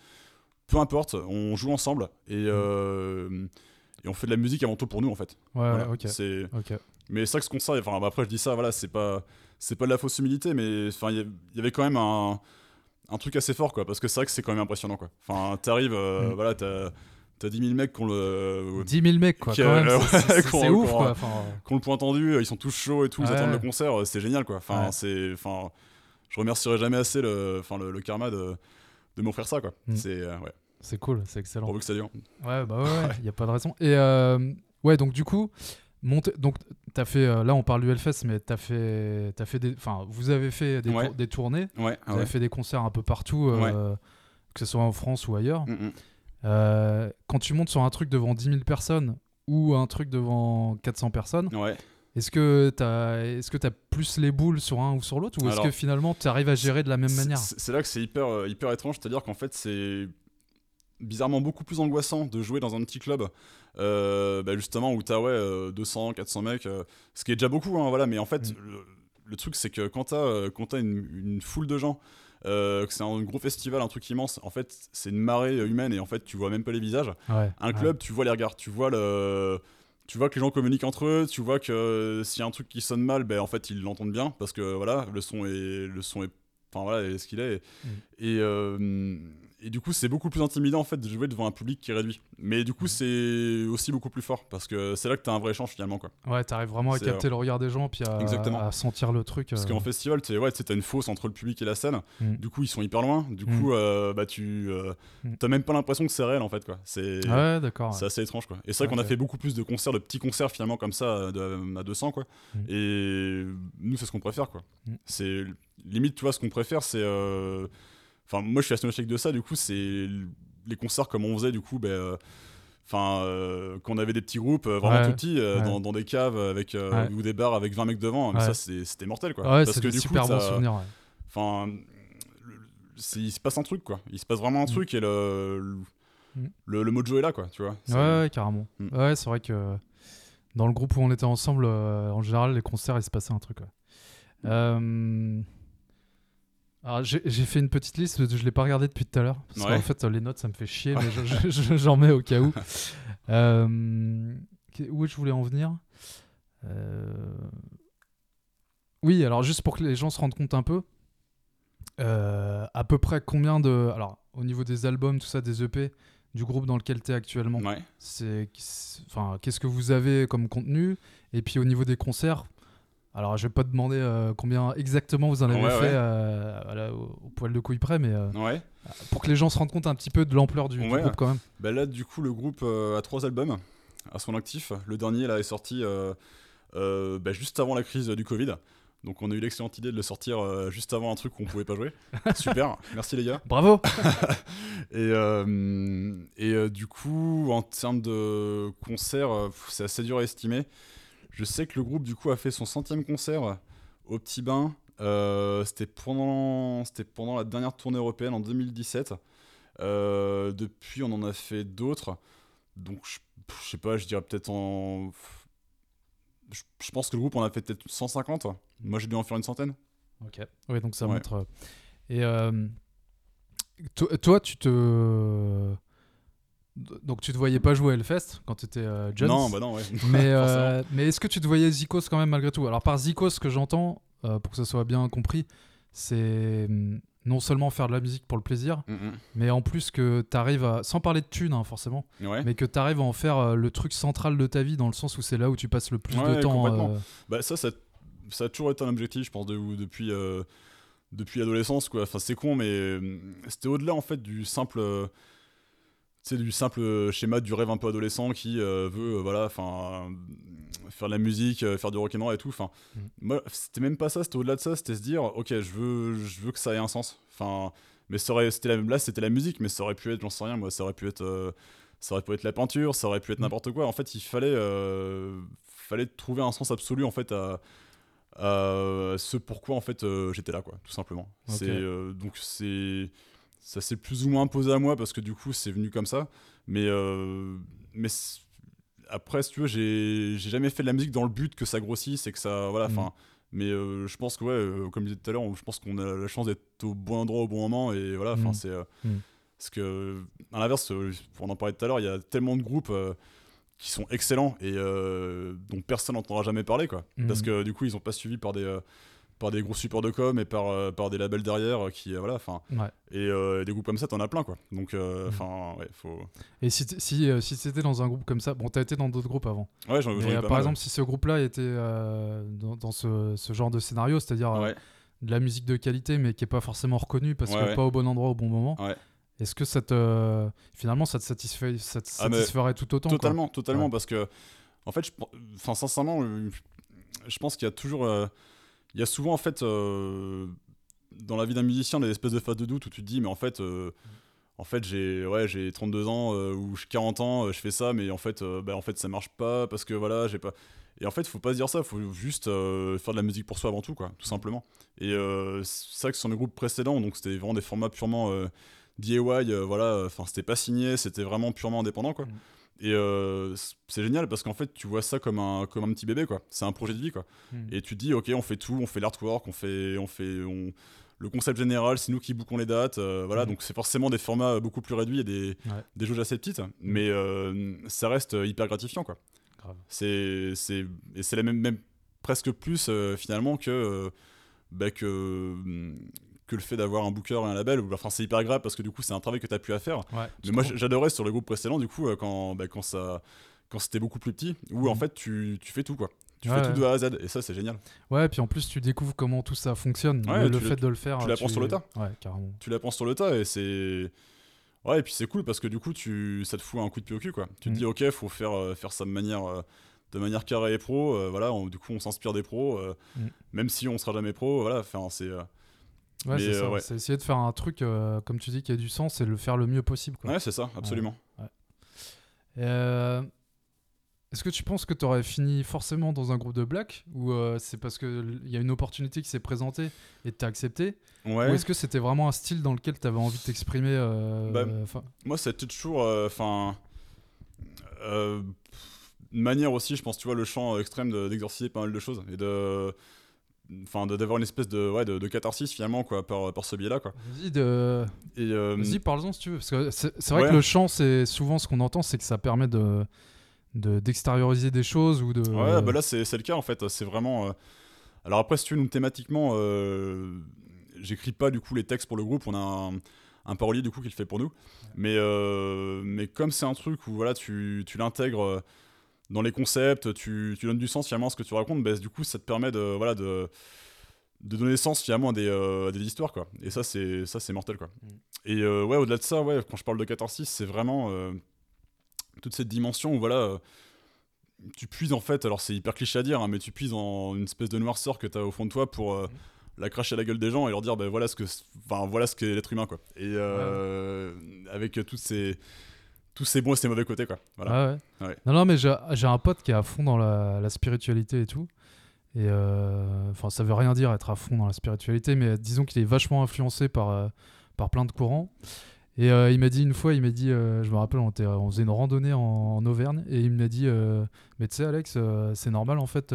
peu importe, on joue ensemble et, euh, et on fait de la musique avant tout pour nous en fait. Ouais, Voilà. ok. C'est- Ok. mais ça que ce concert, enfin bah, après je dis ça, voilà, c'est pas c'est pas de la fausse humilité, mais enfin il y avait quand même un, un truc assez fort quoi, parce que c'est vrai que c'est quand même impressionnant quoi. Enfin t'arrives, Mm. voilà, t'as t'as 10 000 mecs qui ont le 10 000 mecs quoi, Qui, quand même. [LAUGHS] euh, c'est- c'est- qu'on- ouf qu'on- quoi. Enfin, qui ont le point tendu, ils sont tous chauds et tout, ils Ouais. attendent le concert, euh, c'est génial quoi. Enfin Ouais. c'est, enfin je remercierai jamais assez le, enfin le, le karma de de m'offrir ça quoi. Mm. C'est euh, ouais, c'est cool, c'est excellent. ça dure. Ouais, bah ouais, ouais, [LAUGHS] y a pas de raison. Et euh, ouais, donc du coup, monter, donc t'as fait, euh, là on parle du Hellfest, mais t'as fait, t'as fait des, enfin, vous avez fait des, Ouais. tour- des tournées, Ouais, vous avez fait des concerts un peu partout, euh, que ce soit en France ou ailleurs. Mm, mm. Euh, quand tu montes sur un truc devant 10 000 personnes ou un truc devant 400 personnes, Ouais. est-ce que t'as, est-ce que t'as plus les boules sur un ou sur l'autre, ou est-ce que finalement tu arrives à gérer de la même manière C'est là que c'est hyper, euh, hyper étrange, c'est-à-dire qu'en fait, c'est bizarrement beaucoup plus angoissant de jouer dans un petit club, euh, bah, justement, où t'as ouais, euh, 200, 400 mecs, euh, ce qui est déjà beaucoup, hein, voilà, mais en fait, Mm. le, le truc, c'est que quand t'as quand t'as une, une foule de gens, euh, que c'est un gros festival, un truc immense, en fait, c'est une marée humaine et en fait, tu vois même pas les visages. Ouais, Un ouais. club, tu vois les regards, tu vois le. Tu vois que les gens communiquent entre eux, tu vois que euh, s'il y a un truc qui sonne mal, ben en fait ils l'entendent bien parce que voilà, le son est le son est enfin voilà, est ce qu'il est. Mm. Et, euh, et du coup, c'est beaucoup plus intimidant en fait de jouer devant un public qui est réduit. Mais du coup, c'est aussi beaucoup plus fort parce que c'est là que t'as un vrai échange finalement quoi. Ouais, t'arrives vraiment à capter le regard des gens puis à, Exactement. à sentir le truc. Parce euh, qu'en festival, tu ouais, t'as une fosse entre le public et la scène. Mm. Du coup, ils sont hyper loin. Du Mm. coup, euh, bah tu euh, Mm. t'as même pas l'impression que c'est réel en fait quoi. C'est Ouais, d'accord. c'est assez étrange quoi. Et c'est vrai qu'on a fait beaucoup plus de concerts, de petits concerts finalement comme ça euh, de- à 200 quoi. Mm. Et nous, c'est ce qu'on préfère quoi. C'est limite, tu vois, ce qu'on préfère, c'est. Enfin, moi, je suis assez nostalgique de ça. Du coup, c'est les concerts comme on faisait du coup, ben. euh, Enfin, euh, quand on avait des petits groupes euh, vraiment Ouais. tout petits, euh, Ouais. dans, dans des caves avec, Ouais. ou des bars avec 20 mecs devant, mais ça c'était mortel quoi. Parce que du super coup, ouais. Enfin, il se passe un truc quoi. Il se passe vraiment un Mm. truc et le, le, Mm. le, le mojo est là quoi, tu vois. Ouais, carrément. Mm. Ouais, c'est vrai que dans le groupe où on était ensemble, en général, les concerts, il se passait un truc. Alors, j'ai fait une petite liste, je l'ai pas regardé depuis tout à l'heure. Parce Ouais. qu'en fait, les notes, ça me fait chier, mais je- je- je- j'en mets au cas où. [LAUGHS] Euh, que- Où je voulais en venir? Euh, Oui, alors juste pour que les gens se rendent compte un peu, euh, à peu près combien de. Alors, au niveau des albums, tout ça, des EP, du groupe dans lequel tu es actuellement, Ouais. c'est enfin qu'est-ce que vous avez comme contenu? Et puis au niveau des concerts alors je vais pas te demander euh, combien exactement vous en avez Ouais, fait ouais. euh, voilà, au, au poil de couille près mais euh, Ouais. pour que les gens se rendent compte un petit peu de l'ampleur du, groupe quand même Bah là, du coup, le groupe euh, a trois albums à son actif. Le dernier, là, est sorti euh, euh, bah, juste avant la crise du Covid. Donc, on a eu l'excellente idée de le sortir euh, juste avant un truc qu'on pouvait pas jouer. [LAUGHS] Super, merci les gars. bravo [LAUGHS] Et, euh, et euh, du coup, en termes de concert, c'est assez dur à estimer. Je sais que le groupe, du coup, a fait son centième concert au Petit Bain. Euh, c'était pendant, c'était pendant la dernière tournée européenne en 2017. Euh, depuis, on en a fait d'autres. Donc, je, je sais pas, je dirais peut-être en. Je, je pense que le groupe en a fait peut-être 150. Moi, j'ai dû en faire une centaine. ok oui donc ça Ouais. montre euh, et euh, to- toi tu te donc tu te voyais pas jouer à Hellfest quand tu étais jeune Non, bah non, ouais. [LAUGHS] mais, [LAUGHS] euh, mais est-ce que tu te voyais Zikos quand même malgré tout? Alors par Zikos, ce que j'entends, euh, pour que ça soit bien compris, c'est hum, non seulement faire de la musique pour le plaisir, Mm, mais en plus que tu arrives à, sans parler de thunes hein, forcément, mm. Ouais. mais que tu arrives à en faire euh, le truc central de ta vie dans le sens où c'est là où tu passes le plus de temps. complètement. euh, Bah ça, ça, ça a toujours été un objectif, je pense, de- depuis, euh, depuis l'adolescence, quoi. Enfin, c'est con, mais euh, c'était au-delà, en fait, du simple... euh, sais, du simple schéma du rêve un peu adolescent qui euh, veut, euh, voilà, enfin, euh, faire de la musique, euh, faire du rock'n'roll et tout. Enfin, Mhm. moi, c'était même pas ça, c'était au-delà de ça, c'était se dire, ok, je veux, je veux que ça ait un sens. Enfin, mais ça aurait, c'était la, là, c'était la musique, mais ça aurait pu être, j'en sais rien, moi, ça aurait pu être... euh, ça aurait pu être la peinture, ça aurait pu être Mhm. n'importe quoi. En fait, il fallait, euh, fallait trouver un sens absolu en fait à, à ce pourquoi en fait euh, j'étais là, quoi, tout simplement. C'est euh, donc c'est ça s'est plus ou moins imposé à moi parce que du coup c'est venu comme ça. Mais euh, mais après, si tu veux, j'ai jamais fait de la musique dans le but que ça grossisse et que ça voilà. Mhm. Enfin. Mais euh, je pense que, ouais, euh, comme je disais tout à l'heure, je pense qu'on a la chance d'être au bon endroit au bon moment. Et voilà, enfin, Mhm. c'est. Mhm. Parce que, à l'inverse, pour en parler tout à l'heure, il y a tellement de groupes qui sont excellents et dont personne n'entendra jamais parler, quoi. Parce que, du coup, ils sont pas suivis par des. Par des gros supports de com et par, euh, par des labels derrière euh, qui euh, voilà enfin ouais. et euh, des groupes comme ça t'en as plein quoi donc euh, Mhm. enfin ouais faut Et si, si, euh, si c'était dans un groupe comme ça, bon, t'as été dans d'autres groupes avant. ouais j'en j'en Mais, ai pas par mal, exemple, si ce groupe-là était euh, dans, dans ce, ce genre de scénario, c'est-à-dire ouais. de la musique de qualité mais qui est pas forcément reconnue parce que pas au bon endroit au bon moment. Est-ce que ça te finalement ça te satisfait ça te Ah, satisferait tout autant quoi Totalement, totalement, parce que, en fait, enfin, sincèrement, je pense qu'il y a toujours, il y a souvent, en fait, euh, dans la vie d'un musicien, des espèces de phases de doute où tu te dis, mais en fait, euh, en fait, j'ai, ouais, j'ai 32 ans euh, ou j'ai 40 ans, je fais ça, mais en fait, bah, en fait, ça marche pas parce que voilà, j'ai pas. Et en fait, faut pas se dire ça, faut juste faire de la musique pour soi avant tout, quoi, tout simplement. Et c'est ça que sur mes groupes précédents, donc c'était vraiment des formats purement DIY, voilà, enfin, c'était pas signé, c'était vraiment purement indépendant, quoi. Mhm. Et euh, c'est génial parce qu'en fait, tu vois ça comme un, comme un petit bébé, quoi. C'est un projet de vie, quoi. Hmm. Et tu te dis, ok, on fait tout, on fait l'artwork, on fait, on fait, on... le concept général, c'est nous qui bouquons les dates, euh, voilà. Mhm. Donc c'est forcément des formats beaucoup plus réduits et des, Ouais. des jauges assez petites, mais euh, ça reste hyper gratifiant, quoi. Grave. C'est, c'est, et c'est la même, même presque plus finalement que, bah, que, que le fait d'avoir un booker et un label. ou- Enfin, c'est hyper grave parce que du coup, c'est un travail que tu as pu à faire. Ouais, Mais moi, j'adorais sur le groupe précédent, du coup, euh, quand, bah, quand, ça, quand c'était beaucoup plus petit, où en Mhm. fait, tu, tu fais tout, quoi. Tu Ouais, fais tout de A à Z, et ça, c'est génial. Ouais, puis en plus, tu découvres comment tout ça fonctionne. Ouais, le tu- fait de le faire. tu l'apprends sur le tas. Ouais, carrément. Tu l'apprends sur le tas, et c'est. Ouais, et puis c'est cool parce que du coup, tu... ça te fout un coup de pied au cul, quoi. Tu Mhm. te dis, ok, faut faire, euh, faire ça de manière, euh, de manière carrée et pro. euh, voilà, on- du coup, on s'inspire des pros, Mhm. même si on sera jamais pro. Voilà, enfin, c'est. Ouais, c'est euh, ça. ouais. C'est essayer de faire un truc, euh, comme tu dis, qui a du sens et le faire le mieux possible. Quoi. Ouais, c'est ça, absolument. Euh, Est-ce que tu penses que tu aurais fini forcément dans un groupe de black Ou euh, c'est parce qu'il y a une opportunité qui s'est présentée et tu as accepté? Ouais. Ou est-ce que c'était vraiment un style dans lequel tu avais envie de t'exprimer euh, Bah, Moi, c'était toujours. Enfin. une manière aussi, je pense, tu vois, le chant extrême de- d'exorciser pas mal de choses. Et de. Enfin, de- d'avoir une espèce de, ouais, de, de catharsis finalement, quoi, par, par ce biais-là, quoi. Vas-y, de... Euh, Vas-y, parle-en si tu veux. Parce que c'est vrai Ouais. que le chant, c'est souvent ce qu'on entend, c'est que ça permet de de- d'extérioriser des choses ou de. Ouais, bah là, c'est c'est le cas, en fait. C'est vraiment. euh, Alors après, si tu veux, thématiquement, euh, j'écris pas, du coup, les textes pour le groupe. On a un, un parolier, du coup, qui le fait pour nous. Mais, euh, mais comme c'est un truc où, voilà, tu, tu l'intègres dans les concepts, tu, tu donnes du sens, finalement, à ce que tu racontes, bah, du coup, ça te permet de, voilà, de, de donner sens, finalement, à des, euh, à des histoires, quoi. Et ça, c'est ça, c'est mortel, quoi. Mm. Et euh, ouais, au-delà de ça, ouais, quand je parle de catharsis, c'est vraiment euh, toute cette dimension où, voilà... tu puises en fait, alors c'est hyper cliché à dire, hein, mais tu puises en une espèce de noirceur que tu as au fond de toi pour euh, la cracher à la gueule des gens et leur dire ben voilà ce que enfin voilà ce qu'est l'être humain quoi. Et avec tous ces tous ces bons et ces mauvais côtés quoi. Voilà. Ah ouais. Ouais. Non, non, mais j'ai un pote qui est à fond dans la, la spiritualité et tout. Et euh, enfin, ça veut rien dire être à fond dans la spiritualité, mais disons qu'il est vachement influencé par, euh, par plein de courants. Et euh, il m'a dit une fois, il m'a dit, je me rappelle, on, faisait une randonnée en, en Auvergne, et il m'a dit, mais tu sais, Alex, c'est normal en fait.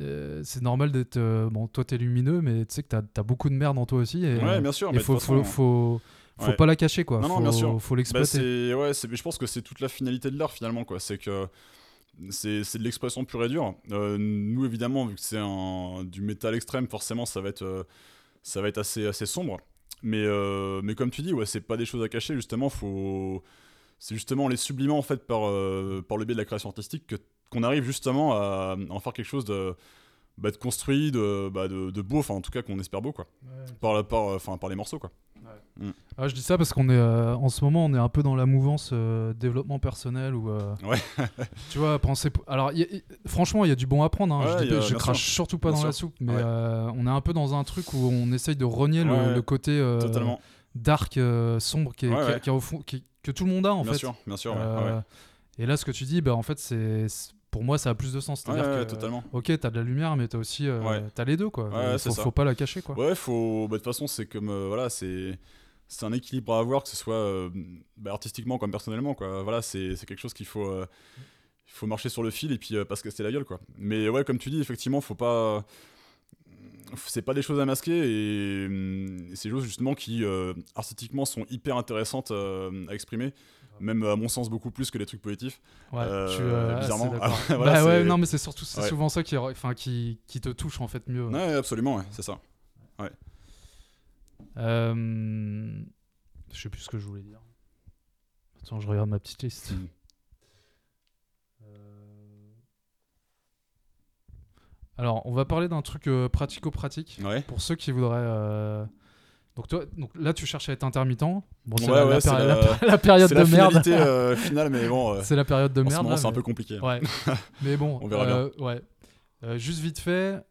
euh, c'est normal d'être. euh, bon, toi, t'es lumineux, mais tu sais que t'as as beaucoup de merde en toi aussi. Et, Ouais, bien sûr, et mais faut, faut, faut ouais. pas la cacher, quoi. Non, non, faut, bien sûr. Faut bah, l'exploiter. c'est ouais, je pense que c'est toute la finalité de l'art finalement quoi, c'est que c'est de l'expression pure et dure. Euh, nous évidemment vu que c'est du métal extrême, forcément ça va être euh, ça va être assez assez sombre. Mais euh, mais comme tu dis ouais, c'est pas des choses à cacher justement, faut c'est justement en les sublimant en fait par par le biais de la création artistique que qu'on arrive justement à en faire quelque chose de bah, de construit, de, bah, de, de beau, enfin en tout cas qu'on espère beau quoi, par, la- par, euh, enfin, par les morceaux quoi. Ah, je dis ça parce qu'on est euh, en ce moment on est un peu dans la mouvance euh, développement personnel ou euh, Ouais. [LAUGHS] tu vois penser alors y a- y- franchement il y a du bon à prendre hein, Ouais, je, dis a- je crache sûr. surtout pas Bien dans la soupe mais Ouais. euh, on est un peu dans un truc où on essaye de renier le, Ouais. le côté euh, Totalement, dark euh, sombre qui est- Ouais, qui est- ouais. qui est au fond qui- que tout le monde a en bien fait sûr, bien sûr. Euh, et là ce que tu dis bah en fait c'est- pour moi ça a plus de sens c'est à Ouais, dire ouais, que totalement. ok t'as de la lumière mais t'as aussi euh, Ouais. t'as les deux quoi Ouais, c'est faut, pas la cacher quoi Ouais, faut. bah, De toute façon, c'est comme. euh, voilà, c'est. C'est un équilibre à avoir, que ce soit euh, bah, artistiquement comme personnellement, quoi. Voilà, c'est c'est quelque chose qu'il faut. euh, il faut marcher sur le fil et puis euh, pas se casser la gueule, quoi. Mais ouais, comme tu dis, effectivement, faut pas. C'est pas des choses à masquer et, hum, et c'est des choses justement qui euh, artistiquement sont hyper intéressantes euh, à exprimer, même à mon sens beaucoup plus que les trucs positifs. Ouais, Euh, je suis euh, assez bizarrement. Ah, [LAUGHS] voilà, bah ouais, non, mais c'est surtout c'est Ouais. souvent ça qui, enfin, qui, qui te touche en fait mieux. Ouais, absolument, ouais, c'est ça. Euh, je sais plus ce que je voulais dire. Attends, je regarde ma petite liste. Euh, Alors, on va parler d'un truc euh, pratico-pratique Ouais. pour ceux qui voudraient. Donc toi, donc là, tu cherches à être intermittent. Bon, c'est Ouais, la, ouais, la c'est péri- la- la- la période de merde. euh, [LAUGHS] finale, mais bon. euh, c'est la période de en ce merde. là, c'est un peu compliqué. Ouais. [LAUGHS] Mais bon, On verra euh, ouais. Juste vite fait,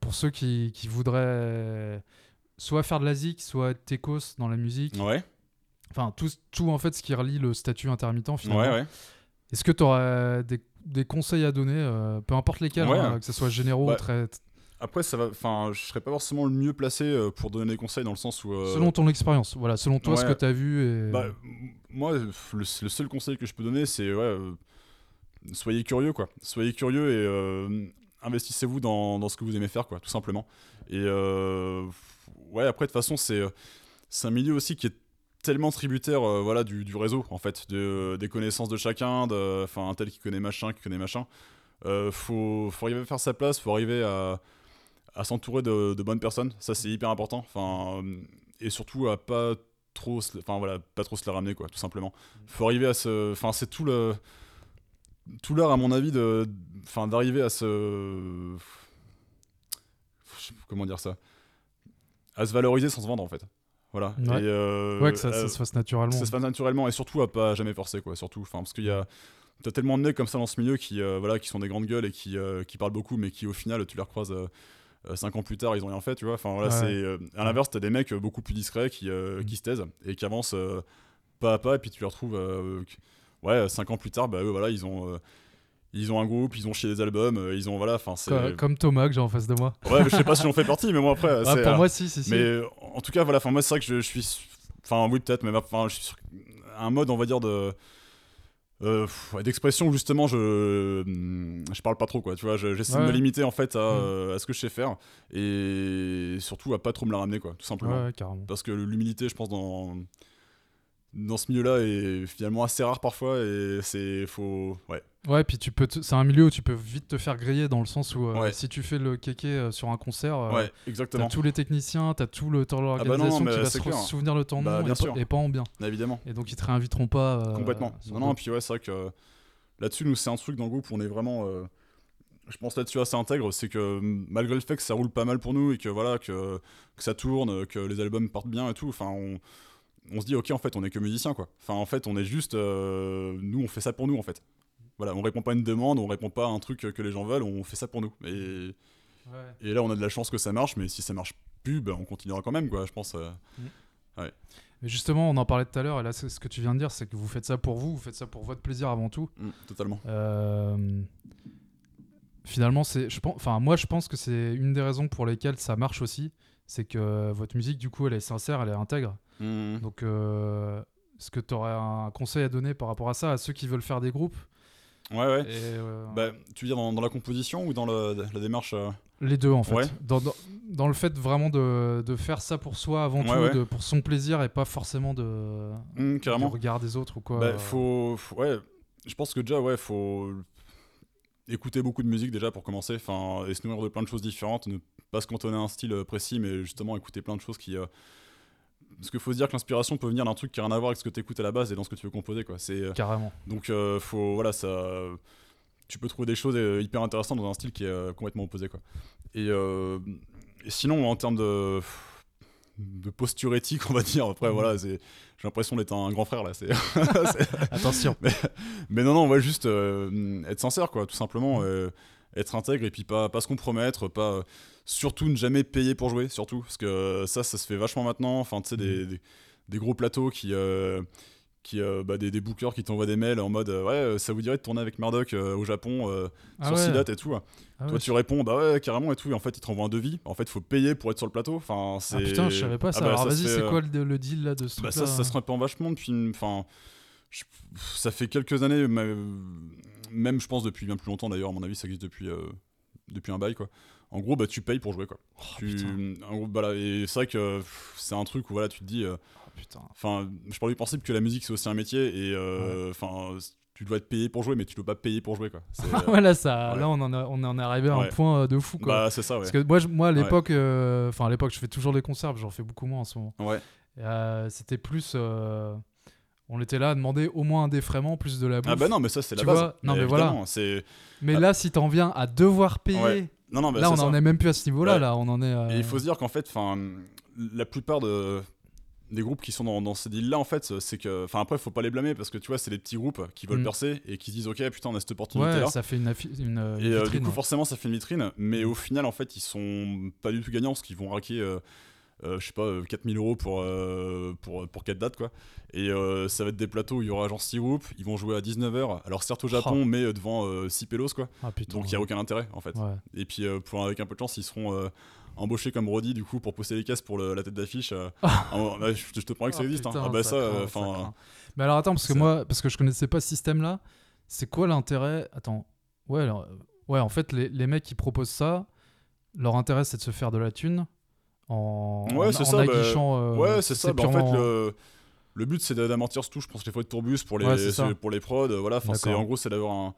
pour ceux qui, qui voudraient soit faire de la zik, soit être techos dans la musique, Ouais, enfin tout, tout en fait ce qui relie le statut intermittent finalement. ouais, ouais. Est-ce que tu aurais des, des conseils à donner, euh, peu importe lesquels, Ouais. hein, que ce soit généraux Bah, ou très... Après, ça va. Enfin, je serais pas forcément le mieux placé euh, pour donner des conseils dans le sens où. euh, Selon ton expérience, voilà, selon toi ce que tu as vu. Et... bah, moi, le, le seul conseil que je peux donner, c'est ouais, euh, soyez curieux, quoi. Soyez curieux et euh, investissez-vous dans, dans ce que vous aimez faire, quoi, tout simplement. Et ouais, après, de toute façon, c'est c'est un milieu aussi qui est tellement tributaire euh, voilà du, du réseau en fait de, des connaissances de chacun de enfin un tel qui connaît machin qui connaît machin euh, faut faut arriver à faire sa place faut arriver à à s'entourer de, de bonnes personnes. Ça, c'est hyper important. Enfin, euh, et surtout à pas trop, se- enfin voilà, pas trop se la ramener, quoi, tout simplement. Faut arriver à se, enfin, c'est tout le, tout l'art à mon avis de, enfin, d'arriver à se, comment dire ça, à se valoriser sans se vendre en fait. Voilà. Ouais. Et, euh, Ouais, que ça, ça euh, se fasse naturellement. ça se passe naturellement et surtout à pas jamais forcer quoi surtout enfin parce qu'il y a t'as tellement de mecs comme ça dans ce milieu qui euh, voilà qui sont des grandes gueules et qui, qui parlent beaucoup mais qui au final tu les recroises 5 ans plus tard ils ont rien fait tu vois enfin voilà Ouais. c'est euh, à l'inverse t'as des mecs euh, beaucoup plus discrets qui, euh, qui se taisent et qui avancent euh, pas à pas et puis tu les retrouves euh, ouais 5 ans plus tard bah eux voilà ils ont euh, ils ont un groupe, ils ont chié des albums, euh, ils ont voilà, enfin c'est. Co- Comme Thomas que j'ai en face de moi. Ouais, je sais pas [LAUGHS] si j'en fais partie, mais moi après. C'est, pour euh, moi, si, si, si. mais euh, en tout cas, voilà, enfin moi c'est vrai que je, je suis, enfin oui peut-être, mais enfin je suis sur un mode, on va dire de euh, d'expression justement je hum, je parle pas trop quoi, tu vois, je- j'essaie de me limiter en fait à, Mm. euh, à ce que je sais faire et surtout à pas trop me la ramener quoi, tout simplement. Ouais. Parce que l'humilité, je pense dans dans ce milieu-là est finalement assez rare parfois et c'est faut ouais Ouais, puis tu peux, te- c'est un milieu où tu peux vite te faire griller dans le sens où euh, Ouais. si tu fais le kéké euh, sur un concert, euh, ouais t'as tous les techniciens, t'as tout le temps bah non, l'organisation mais qui va se clair. souvenir de ton Bah, bien et, et pas en bien. évidemment Et donc ils te réinviteront pas. euh, Complètement. Non, le non, puis ouais, c'est vrai que là-dessus, nous, c'est un truc dans le groupe où on est vraiment. je pense là-dessus assez intègre, c'est que malgré le fait que ça roule pas mal pour nous et que voilà, que, que ça tourne, que les albums partent bien et tout, enfin, on, on se dit, ok, en fait, on est que musiciens, quoi. Enfin, en fait, on est juste. euh, nous, on fait ça pour nous, en fait. Voilà, on répond pas à une demande, on répond pas à un truc que les gens veulent, on fait ça pour nous. Et, Ouais. et là, on a de la chance que ça marche, mais si ça marche plus, ben, on continuera quand même, quoi, je pense. euh. Mais justement, on en parlait tout à l'heure, et là, c'est ce que tu viens de dire, c'est que vous faites ça pour vous, vous faites ça pour votre plaisir avant tout. Mm, totalement. Euh, finalement, c'est, je pense, enfin, moi, je pense que c'est une des raisons pour lesquelles ça marche aussi, c'est que votre musique, du coup, elle est sincère, elle est intègre. Mm. Donc, euh, est-ce que tu aurais un conseil à donner par rapport à ça à ceux qui veulent faire des groupes Ouais, ouais. Et, euh, Bah, tu veux dire dans, dans la composition ou dans le- la démarche euh Les deux, en fait. Ouais. Dans, dans, dans le fait vraiment de, de faire ça pour soi avant Ouais, tout, ouais. de- pour son plaisir et pas forcément de, Mm, carrément. du regard des autres ou quoi. Bah, euh. faut, faut- ouais, je pense que déjà, ouais, faut écouter beaucoup de musique déjà pour commencer, enfin, et se nourrir de plein de choses différentes, ne pas se cantonner à un style euh, précis, mais justement écouter plein de choses qui. Parce qu'il faut se dire que l'inspiration peut venir d'un truc qui n'a rien à voir avec ce que tu écoutes à la base et dans ce que tu veux composer, quoi. C'est euh, Carrément. donc euh, faut voilà ça. Tu peux trouver des choses euh, hyper intéressantes dans un style qui est complètement opposé, quoi. Et, euh, et sinon, en termes de de posture éthique, on va dire. Après, Mhm. voilà, c'est j'ai l'impression d'être un grand frère là. C'est [LAUGHS] Attention. [LAUGHS] mais non, non, on va juste euh, être sincère, quoi, tout simplement. être intègre et puis pas, pas se compromettre, pas. Euh, surtout ne jamais payer pour jouer, surtout. Parce que ça, ça se fait vachement maintenant. Enfin, tu sais, des, des, des gros plateaux qui. euh, qui, euh, bah, des, des bookers qui t'envoient des mails en mode euh, ouais euh, ça vous dirait de tourner avec Murdoch euh, au Japon euh, Ah sur ouais. six dates et tout Ah toi ouais, tu réponds bah ouais carrément et tout et en fait ils te renvoient un devis en fait faut payer pour être sur le plateau enfin c'est Ah putain, je savais pas ça. Ah bah, Alors ça vas-y, c'est euh, quoi le, le deal là de ce bah truc ça, ça se répand vachement depuis enfin je- ça fait quelques années euh, même je pense depuis bien plus longtemps d'ailleurs à mon avis ça existe depuis euh, depuis un bail quoi en gros bah tu payes pour jouer quoi Oh, en gros, voilà et c'est vrai que c'est un truc où voilà tu te dis euh, Oh, enfin je parle du principe que la musique c'est aussi un métier et euh, enfin tu dois être payé pour jouer mais tu dois pas payer pour jouer quoi [LAUGHS] C'est, euh, ouais, là, ça, ouais. là on, en a- on en est arrivé à un point euh, de fou quoi. bah c'est ça ouais Parce que moi, je- moi à l'époque, euh, enfin à l'époque, je fais toujours des concerts, j'en fais beaucoup moins en ce moment. ouais C'était plus, on était là à demander au moins un défraiement, plus de la bouffe. ah bah non mais ça c'est la Tu base vois Non, mais voilà. c'est Mais Ah. là, si t'en viens à devoir payer, Ouais. Non non bah, là on ça. en est même plus à ce niveau-là. Ouais. Là, on en est. euh, Et il faut se dire qu'en fait, enfin, la plupart de, des groupes qui sont dans, dans ces deals-là, en fait, c'est que, enfin, après, faut pas les blâmer parce que tu vois, c'est des petits groupes qui veulent Mm. percer et qui se disent, ok, putain, on a cette opportunité-là. Ouais, ça fait une, une, euh, une Et euh, du vitrine, coup, ouais. forcément, ça fait une vitrine, mais au final, en fait, ils sont pas du tout gagnants parce qu'ils vont raquer, euh, euh, je sais pas, euh, 4000 euros pour, euh, pour, pour 4 dates, quoi. Et euh, ça va être des plateaux où il y aura genre 6 groupes, ils vont jouer à 19h, alors certes au Japon, mais euh, devant 6 pélos, quoi. Ah, putain, Donc il y a aucun intérêt, en fait. ouais. Et puis, euh, pour, avec un peu de chance, ils seront euh, embauchés comme Roddy, du coup, pour poster les caisses pour le- la tête d'affiche. euh. [LAUGHS] Ah, je, te promets que ça Ah, existe. hein. Ah, bah ça, euh, enfin. Mais alors attends, parce que moi, parce que je connaissais pas ce système-là, c'est quoi l'intérêt? Attends, ouais, alors, euh, ouais, en fait, les, les mecs qui proposent ça, leur intérêt c'est de se faire de la thune en, Ouais, en, c'est en ça, bah, aguichant, euh, ouais, c'est ça. bah, en fait, le, le but, c'est d'amortir tout, je pense, les frais de tourbus pour les, Ouais, c'est c'est pour les prods. euh, Voilà, c'est- en gros, c'est d'avoir un,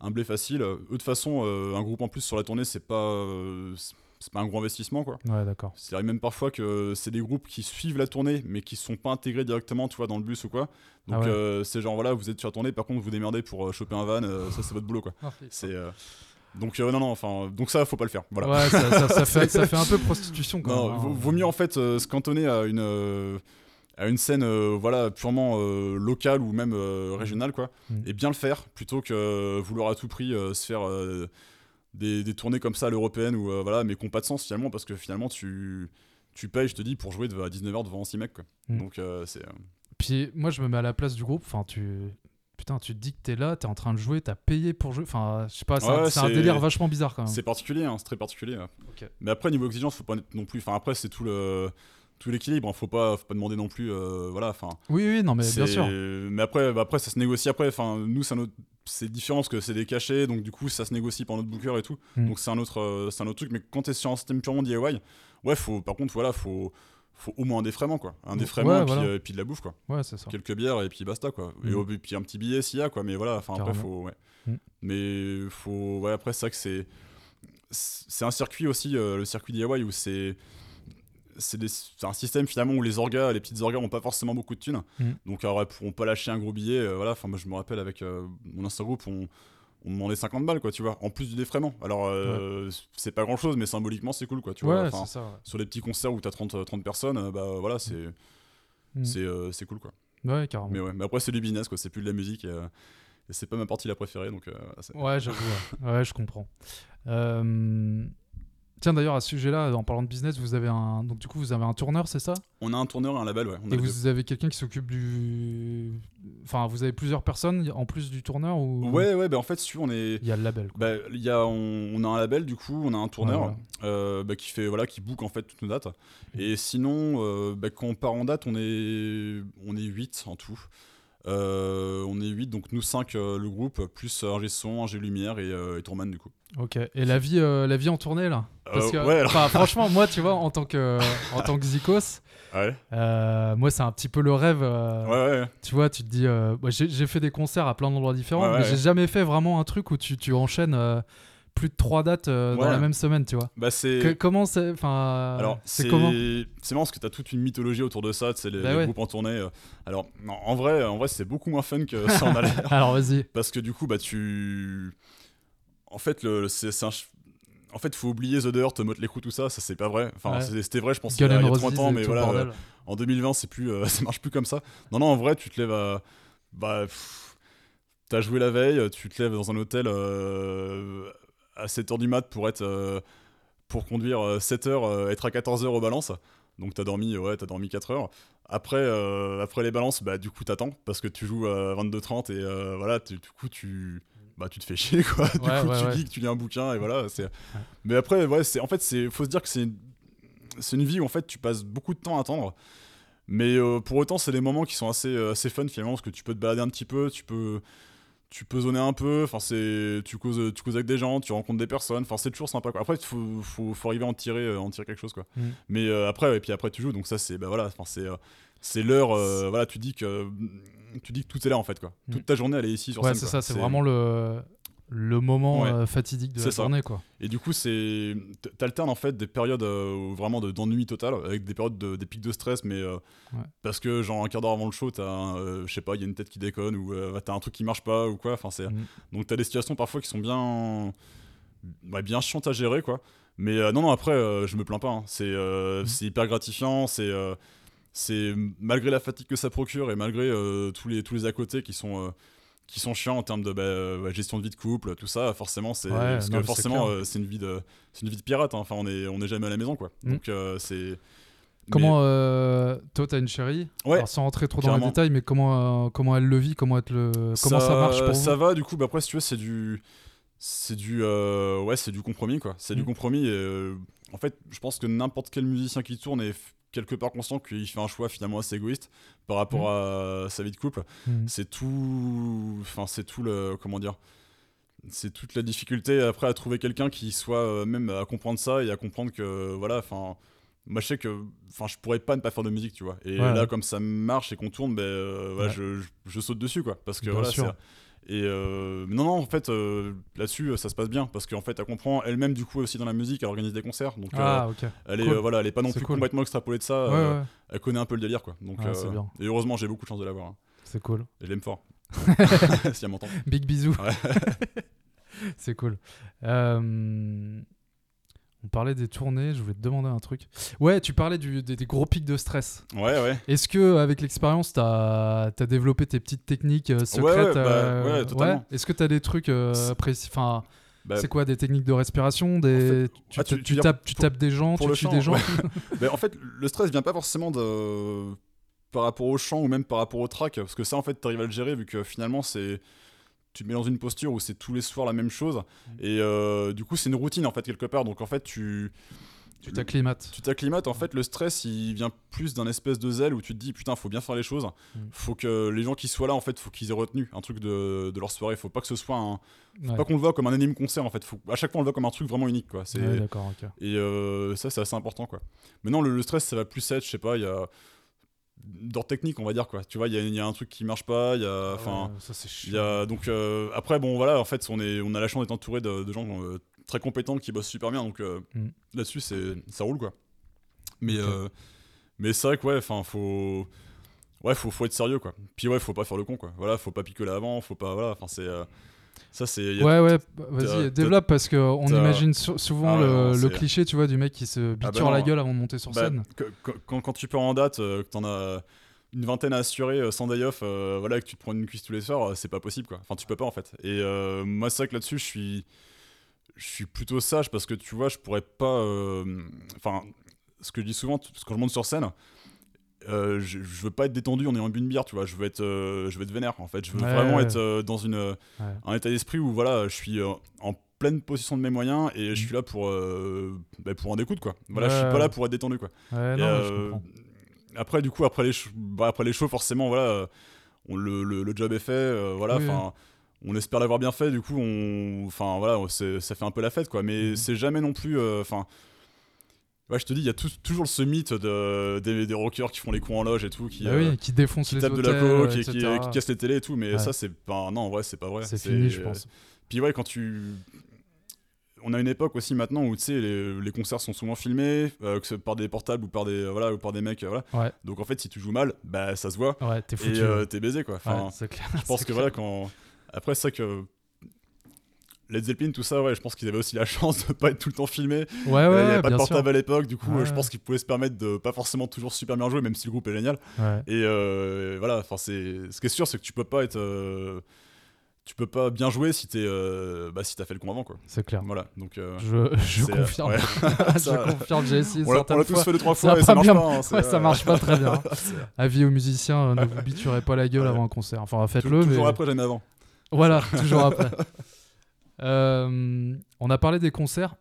un blé facile. Eux, de toute façon, euh, un groupe en plus sur la tournée, c'est pas. euh, c'est- c'est pas un gros investissement quoi. Ouais, d'accord. C'est arrive même parfois que c'est des groupes qui suivent la tournée mais qui sont pas intégrés directement, tu vois, dans le bus ou quoi. Donc Ah ouais. euh, c'est genre voilà, vous êtes sur la tournée, par contre vous démerdez pour euh, choper un van, euh, ça c'est votre boulot quoi. C'est euh, donc euh, non non, enfin donc ça faut pas le faire. Voilà. Ouais, ça, ça- ça fait, ça fait un peu [LAUGHS] prostitution quand Non, même. vaut, vaut mieux en fait euh, se cantonner à une euh, à une scène euh, voilà purement locale ou même régionale quoi Mm. et bien le faire plutôt que vouloir à tout prix se faire des, des tournées comme ça à l'européenne ou voilà mais qui n'ont pas de sens finalement parce que finalement tu tu payes je te dis pour jouer à 19h devant 6 mecs quoi Mm. donc c'est Puis moi, je me mets à la place du groupe. Enfin, tu. Putain, tu te dis que t'es là, t'es en train de jouer, t'as payé pour jouer. Enfin, je sais pas, c'est un- Ouais, délire vachement bizarre quand même. c'est particulier hein, c'est très particulier ouais. Mais après niveau exigence faut pas non plus enfin après c'est tout le tout l'équilibre hein, faut pas faut pas demander non plus euh, voilà enfin Oui, oui, non, mais bien sûr. Mais après, bah après, ça se négocie après. Enfin, nous, c'est différent parce que c'est des cachets, donc du coup, ça se négocie par notre booker et tout. Mm. Donc c'est un autre, euh, c'est un autre truc. Mais quand t'es sur un système purement DIY, ouais, faut, par contre, voilà, faut, faut au moins un défraiement quoi, un défraiement Ouais, et, puis, voilà. euh, et puis de la bouffe quoi, Ouais, c'est ça. quelques bières et puis basta quoi. Et, Mm. et puis un petit billet s'il y a quoi. Mais voilà, enfin après, faut, ouais. Mm. Mais faut, ouais, après, c'est vrai que c'est, c'est un circuit aussi, euh, le circuit DIY où c'est c'est un système finalement où les orgas, les petites orgas ont pas forcément beaucoup de thunes. Mm. Donc alors, elles pourront pas lâcher un gros billet. euh, voilà, enfin moi je me rappelle avec mon Insta group, on, on demandait 50 balles quoi, tu vois, en plus du défraiement. Alors euh, c'est pas grand chose, mais symboliquement c'est cool quoi, tu vois. ouais, Enfin, c'est ça. ouais. sur les petits concerts où t'as 30, 30 personnes, euh, bah voilà, c'est Mm. c'est euh, c'est cool quoi. Ouais, carrément. Mais ouais, mais après c'est du business quoi, c'est plus de la musique. Et, euh, et c'est pas ma partie la préférée donc. euh, Ouais, j'avoue. ouais. Ouais, je comprends. Tiens, d'ailleurs, à ce sujet-là, en parlant de business, vous avez un. Donc, du coup, vous avez un tourneur, c'est ça? On a un tourneur et un label, ouais. on Et vous avez quelqu'un qui s'occupe du. Enfin, vous avez plusieurs personnes en plus du tourneur ou? Ouais, ouais, bah en fait, si on est. Il y a le label. Quoi. Bah, il y a, on, on a un label du coup, on a un tourneur Ouais, euh, bah, qui fait voilà, qui book en fait toutes nos dates. Et sinon, euh, bah, quand on part en date, on est on est 8 en tout. Euh, on est 8, donc nous 5 le groupe, plus euh, ingé son, ingé lumière et, euh, et tourman du coup. Ok. Et la vie, euh, la vie en tournée là? Parce Euh, que, ouais, alors- franchement, [LAUGHS] moi, tu vois, en tant que, en tant que Zikos, Ouais, euh, moi, c'est un petit peu le rêve. euh, ouais. Tu vois, tu te dis, euh, moi, j'ai fait des concerts à plein d'endroits différents, mais j'ai jamais fait vraiment un truc où tu, tu enchaînes euh, plus de trois dates euh, dans la même semaine, tu vois. Bah, c'est. Que- comment c'est, enfin, Alors, c'est c'est comment C'est marrant parce que t'as toute une mythologie autour de ça, c'est les, Bah les ouais. groupes en tournée. euh. Alors, non, en vrai, en vrai c'est beaucoup moins fun que [LAUGHS] ça en a l'air. Alors vas-y. Parce que du coup, bah, tu. En fait, le, c'est, c'est un En fait, faut oublier The Dirt, Motley Crue, tout ça, ça c'est pas vrai. Enfin, Ouais. c'était vrai, je pense, il y a, il y N' a Roses 30 ans, mais voilà, euh, en 2020, c'est plus, euh, [LAUGHS] ça marche plus comme ça. Non, non, en vrai, tu te lèves à. Bah. pff, T'as joué la veille, tu te lèves dans un hôtel euh, à 7h du mat pour être. euh, pour conduire 7h, être à 14h aux balances. Donc t'as dormi, ouais, t'as dormi 4 heures. Après, euh, après les balances, bah du coup t'attends parce que tu joues à 22h30 et euh, voilà, tu- du coup tu, bah tu te fais [LAUGHS] chier quoi. Du Ouais, coup ouais, tu ouais. lis, tu lis un bouquin et voilà. C'est. Mais après, ouais, c'est en fait c'est, faut se dire que c'est, c'est une vie où en fait tu passes beaucoup de temps à attendre. Mais euh, pour autant, c'est des moments qui sont assez, euh, assez fun finalement parce que tu peux te balader un petit peu, tu peux, tu peux zoner un peu. Enfin, c'est, tu causes, tu causes avec des gens, tu rencontres des personnes. Enfin, c'est toujours sympa. Quoi. Après, il faut, faut, faut arriver à en tirer, euh, en tirer quelque chose quoi. Mm. Mais euh, après, et puis après tu joues. Donc ça, c'est, bah voilà, enfin c'est, euh, c'est l'heure. euh, voilà, tu dis que, tu dis que tout est là en fait quoi. Mm. Toute ta journée, elle est ici sur Ouais, scène. c'est ça. C'est vraiment le le moment Ouais. euh, fatidique de la ça. journée, quoi. Et du coup, c'est t'alternes en fait des périodes euh, vraiment de- d'ennui total avec des périodes de, des pics de stress, mais euh, Ouais. parce que genre un quart d'heure avant le show, t'as, euh, je sais pas, il y a une tête qui déconne ou t'as un truc qui marche pas ou quoi. Enfin, c'est Mm. donc t'as des situations parfois qui sont bien, bien chiantes à gérer quoi. Mais non, non, après, je me plains pas. hein. C'est Mm. c'est hyper gratifiant. C'est c'est malgré la fatigue que ça procure et malgré tous les tous les à côté qui sont qui sont chiants en termes de bah, euh, gestion de vie de couple, tout ça, forcément, c'est Ouais, parce non, que forcément, euh, c'est une vie de, c'est une vie de pirate. hein. Enfin, on est, on est jamais à la maison, quoi. Mm. Donc euh, c'est. Comment euh, toi t'as une chérie Ouais, Alors, sans rentrer trop dans les détails, mais comment euh, comment elle le vit, comment elle le comment ça, marche pour Ça vous va, du coup, bah, après, si tu veux, c'est du, c'est du, euh, ouais, c'est du compromis, quoi. C'est du Mm. compromis. Et, euh, en fait, je pense que n'importe quel musicien qui tourne est quelque part conscient qu'il fait un choix finalement assez égoïste par rapport Mm. à sa vie de couple. Mhm. c'est tout enfin c'est tout le comment dire c'est toute la difficulté après à trouver quelqu'un qui soit euh, même à comprendre ça et à comprendre que voilà enfin moi je sais que enfin je pourrais pas ne pas faire de musique tu vois et Ouais. là comme ça marche et qu'on tourne ben Ouais. je, je, je saute dessus quoi parce que Bien voilà Et euh, non, non, en fait, euh, là-dessus, ça se passe bien parce qu'en fait, elle comprend elle-même, du coup, aussi dans la musique, elle organise des concerts. Donc, Ah, elle, est, cool. euh, voilà, elle est pas non plus cool. complètement extrapolée de ça. Ouais, euh, ouais, Elle connaît un peu le délire, quoi. Donc, euh, bien. Et heureusement, j'ai beaucoup de chance de l'avoir. hein. c'est cool. Et je l'aime fort. [LAUGHS] [LAUGHS] si elle m'entend. Big bisous. [LAUGHS] C'est cool. Euh, On parlait des tournées, je voulais te demander un truc. Ouais, tu parlais du- des, des gros pics de stress. Ouais, ouais. Est-ce que avec l'expérience, tu as, développé tes petites techniques euh, secrètes ouais, bah, euh, ouais, totalement. Est-ce que tu as des trucs euh, précis Enfin, Bah, c'est quoi des techniques de respiration des... tu, ah, tu- tu tu tapes, tu pour- tapes des gens, tu tues des gens ouais. [LAUGHS] En fait, le stress vient pas forcément de par rapport au chant ou même par rapport au track, parce que ça, en fait, t'arrives à le gérer vu que finalement, c'est tu te mets dans une posture où c'est tous les soirs la même chose, Mm. et euh, du coup, c'est une routine en fait quelque part. Donc en fait, tu Tu t'acclimates. tu t'acclimates. En fait, le stress, il vient plus d'un espèce de zèle où tu te dis putain, faut bien faire les choses. Mm. Faut que les gens qui soient là, en fait, faut qu'ils aient retenu un truc de, de leur soirée. Faut pas que ce soit un, Ouais. pas qu'on le voit comme un anime concert. En fait, faut à chaque fois on le voit comme un truc vraiment unique, quoi. C'est Ouais, d'accord, et euh, ça, c'est assez important, quoi. Maintenant, le, le stress, ça va plus être, je sais pas, il y a. D'ordre technique, on va dire, quoi. Tu vois, il y a, il y a un truc qui marche pas, il y a. Enfin. Ouais, il donc, euh, après, bon, voilà, en fait, on, est, on a la chance d'être entouré de, de gens euh, très compétents qui bossent super bien, donc euh, Mm. là-dessus, c'est, ça roule, quoi. Mais, mais c'est vrai que, ouais, enfin, faut. Ouais, faut, faut être sérieux, quoi. Puis, ouais, faut pas faire le con, quoi. Voilà, faut pas picoler avant, faut pas. Voilà, enfin, c'est. Ça, c'est. Ouais, ouais, t'as- vas-y, développe parce qu'on imagine sou- souvent Ah le, cliché, tu vois, du mec qui se bah biture la non. gueule avant de monter sur Bah, scène. quand, quand tu pars en date, euh, que t'en as une vingtaine à assurer euh, sans day off, euh, voilà, que tu te prends une cuisse tous les soirs, c'est pas possible quoi. Enfin, tu peux pas en fait. Et euh, moi, c'est vrai que là-dessus, je suis, je suis plutôt sage parce que tu vois, je pourrais pas. Enfin, ce que je dis souvent, parce que quand je monte sur scène. Euh, je, je veux pas être détendu en ayant bu une bière, tu vois. Je veux être, euh, je veux être vénère, en fait. Je veux Ouais, vraiment ouais. être euh, dans une, un état d'esprit où voilà, je suis euh, en pleine possession de mes moyens et je Mm. suis là pour, euh, bah, pour en écoute, quoi. Voilà, je suis pas là pour être détendu, quoi. Et, non, après, du coup, après les, bah, après les shows, forcément, voilà, on, le, le, le job est fait, voilà, Oui, enfin. On espère l'avoir bien fait, du coup, on, enfin voilà, ça fait un peu la fête, quoi. Mais Mhm. c'est jamais non plus, enfin, ouais, je te dis, il y a tout- toujours ce mythe de, des, des rockers qui font les cons en loge et tout, qui, Bah euh, oui, qui défonce qui les tapent de la coke et etc. qui, qui cassent les télés et tout. Mais Ouais. ça, c'est pas, non, vrai, c'est pas vrai. C'est fini, je pense. Puis ouais, quand tu. On a une époque aussi maintenant où tu sais les, les concerts sont souvent filmés, euh, que ce par des portables ou par des voilà ou par des mecs, euh, voilà. Ouais, Donc en fait, si tu joues mal, bah ça se voit ouais, t'es foutu. et euh, t'es baisé quoi. Enfin, Ouais, c'est clair. [LAUGHS] je pense que clair. voilà quand après c'est vrai que Led Zeppelin tout ça ouais, je pense qu'ils avaient aussi la [LAUGHS] chance de pas être tout le temps filmés. Ouais, Euh, ouais, Il avait pas de sûr. portable à l'époque, du coup Ouais. euh, je pense qu'ils pouvaient se permettre de pas forcément toujours super bien jouer, même si le groupe est génial. Ouais. Et euh, voilà, ce qui est sûr, c'est que tu peux pas être, euh, tu peux pas bien jouer si t'es, euh, bah si t'as fait le con avant quoi. C'est clair. Voilà, donc euh, Je, je euh, confirme. ouais. [LAUGHS] je confirme, j'ai essayé on l'a on l'a tous fois. fait deux trois fois et ça pas marche bien- pas. hein, Ouais, ça marche pas très bien. [LAUGHS] Avis aux musiciens, ne vous biturez pas la gueule Ouais. avant un concert. Enfin, faites-le, toujours mais après, jamais avant. voilà, toujours après. Euh, on a parlé des concerts.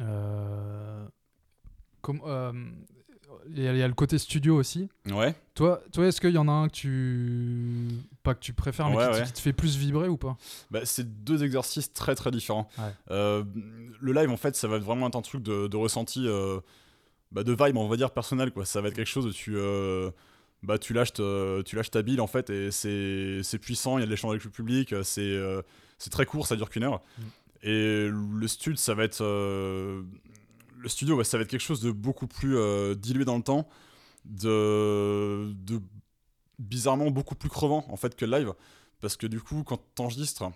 Euh, comme, euh, il y, a- le côté studio aussi. Ouais. Toi, toi est-ce qu'il y en a un que tu. Pas que tu préfères, mais Ouais, qui, te- ouais. qui te fait plus vibrer ou pas? Bah, c'est deux exercices très très différents. Ouais. Euh, le live, en fait, ça va vraiment être un truc de, de ressenti, euh, bah, de vibe, on va dire personnel, quoi. Ça va être quelque chose où tu, euh, bah, tu lâches, tu lâches ta bille, en fait, et c'est, c'est puissant. Il y a de l'échange avec le public. C'est, c'est très court, ça dure qu'une heure. Mm. Et le stud, ça va être, euh, le studio, ouais, ça va être quelque chose de beaucoup plus euh, dilué dans le temps, de, de bizarrement beaucoup plus crevant en fait que le live parce que du coup quand t'enregistres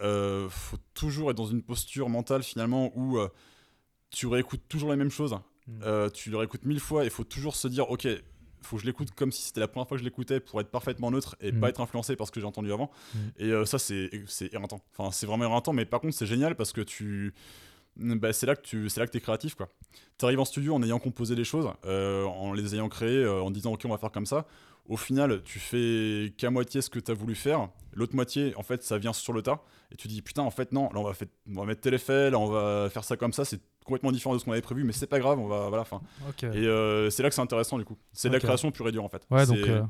euh, faut toujours être dans une posture mentale finalement où euh, tu réécoutes toujours les mêmes choses Mm. Tu le réécoutes mille fois et il faut toujours se dire ok faut que je l'écoute comme si c'était la première fois que je l'écoutais pour être parfaitement neutre et Mm. pas être influencé par ce que j'ai entendu avant. Mm. et euh, ça c'est éreintant. Enfin c'est vraiment éreintant mais par contre c'est génial parce que tu bah, c'est là que tu c'est là que t'es créatif quoi. T'arrives en studio en ayant composé les choses euh, en les ayant créées euh, en disant ok on va faire comme ça. Au final tu fais qu'à moitié ce que t'as voulu faire. L'autre moitié en fait ça vient sur le tas. Et tu dis putain en fait non là on va, fait, on va mettre tel effet là on va faire ça comme ça. C'est complètement différent de ce qu'on avait prévu mais c'est pas grave on va voilà Ok. et euh, c'est là que c'est intéressant du coup c'est de la création pure et dure en fait Ouais, donc euh,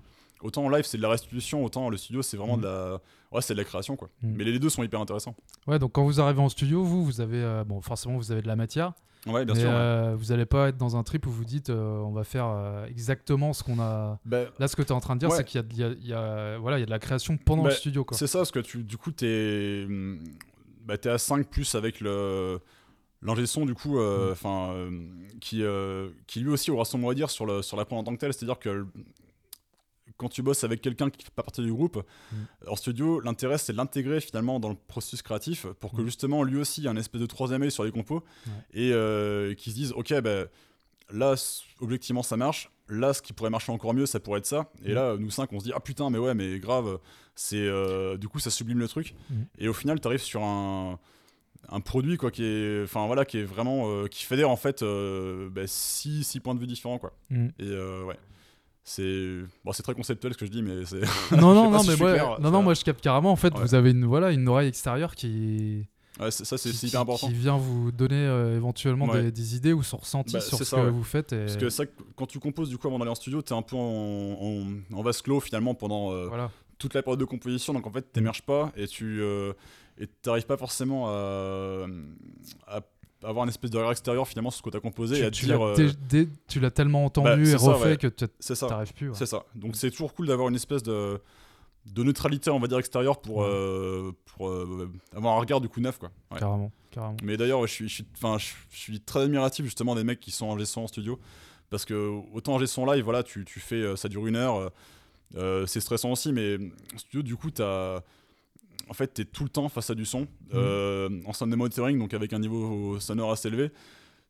autant en live c'est de la restitution, autant le studio c'est vraiment Mm. de la, ouais, c'est de la création quoi. Mm. Mais les deux sont hyper intéressants. Ouais, donc quand vous arrivez en studio, vous, vous avez, euh, bon, forcément, vous avez de la matière, Ouais, bien mais sûr. ouais. vous n'allez pas être dans un trip où vous dites, on va faire exactement ce qu'on a. Bah, Là, ce que tu es en train de dire, Ouais. c'est qu'il y a, y y voilà, il y a de la création pendant Bah, le studio, quoi. C'est ça, parce que tu, du coup, t'es hum, bah, t'es à 5 plus avec le l'ingé son, du coup, euh, enfin, euh, qui, euh, qui lui aussi aura son mot à dire sur, le, sur la prod en tant que tel. C'est-à-dire que le- quand tu bosses avec quelqu'un qui fait pas partie du groupe, Mm. en studio, l'intérêt c'est de l'intégrer finalement dans le processus créatif pour que Mm. justement lui aussi ait un espèce de troisième œil sur les compos Ouais. et qu'ils se disent ok ben là objectivement ça marche là ce qui pourrait marcher encore mieux ça pourrait être ça et Mm. là nous cinq on se dit ah putain mais ouais mais grave c'est du coup ça sublime le truc Mm. et au final tu arrives sur un un produit quoi qui est enfin voilà qui est vraiment euh, qui fédère en fait euh, ben, six, six points de vue différents quoi Mm. et euh, ouais c'est bon c'est très conceptuel ce que je dis mais c'est [LAUGHS] non, non, non, si mais moi, clair, non, non, moi, je capte carrément. En fait, Ouais. vous avez une, voilà, une oreille extérieure qui, ouais, ça c'est hyper important qui vient vous donner euh, éventuellement Ouais. des, des idées ou son ressenti Bah, sur ce ça, que ouais. vous faites. Et... Parce que ça, quand tu composes du coup avant d'aller en studio, t'es un peu en, en, en vase clos finalement pendant euh, Voilà. toute la période de composition, donc en fait t'émerges pas et tu euh, et t'arrives pas forcément à, à avoir une espèce de regard extérieur finalement sur ce que t'as composé et Tu, à te tu dire l'as euh, dé- dé- tu l'as tellement entendu Bah, et ça, refait ouais. que tu t'arrives plus. ouais. c'est ça. Donc c'est toujours cool d'avoir une espèce de de neutralité on va dire extérieure pour Ouais. euh, pour euh, avoir un regard du coup neuf quoi. Carrément, carrément. Mais d'ailleurs, je suis, je suis, je, je suis très admiratif justement des mecs qui sont en son en studio. Parce que autant en son live, voilà, tu, tu fais, ça dure une heure, c'est stressant aussi, mais en studio, du coup, t'as. En fait, t'es tout le temps face à du son. Euh, en sound monitoring, donc avec un niveau sonore assez élevé,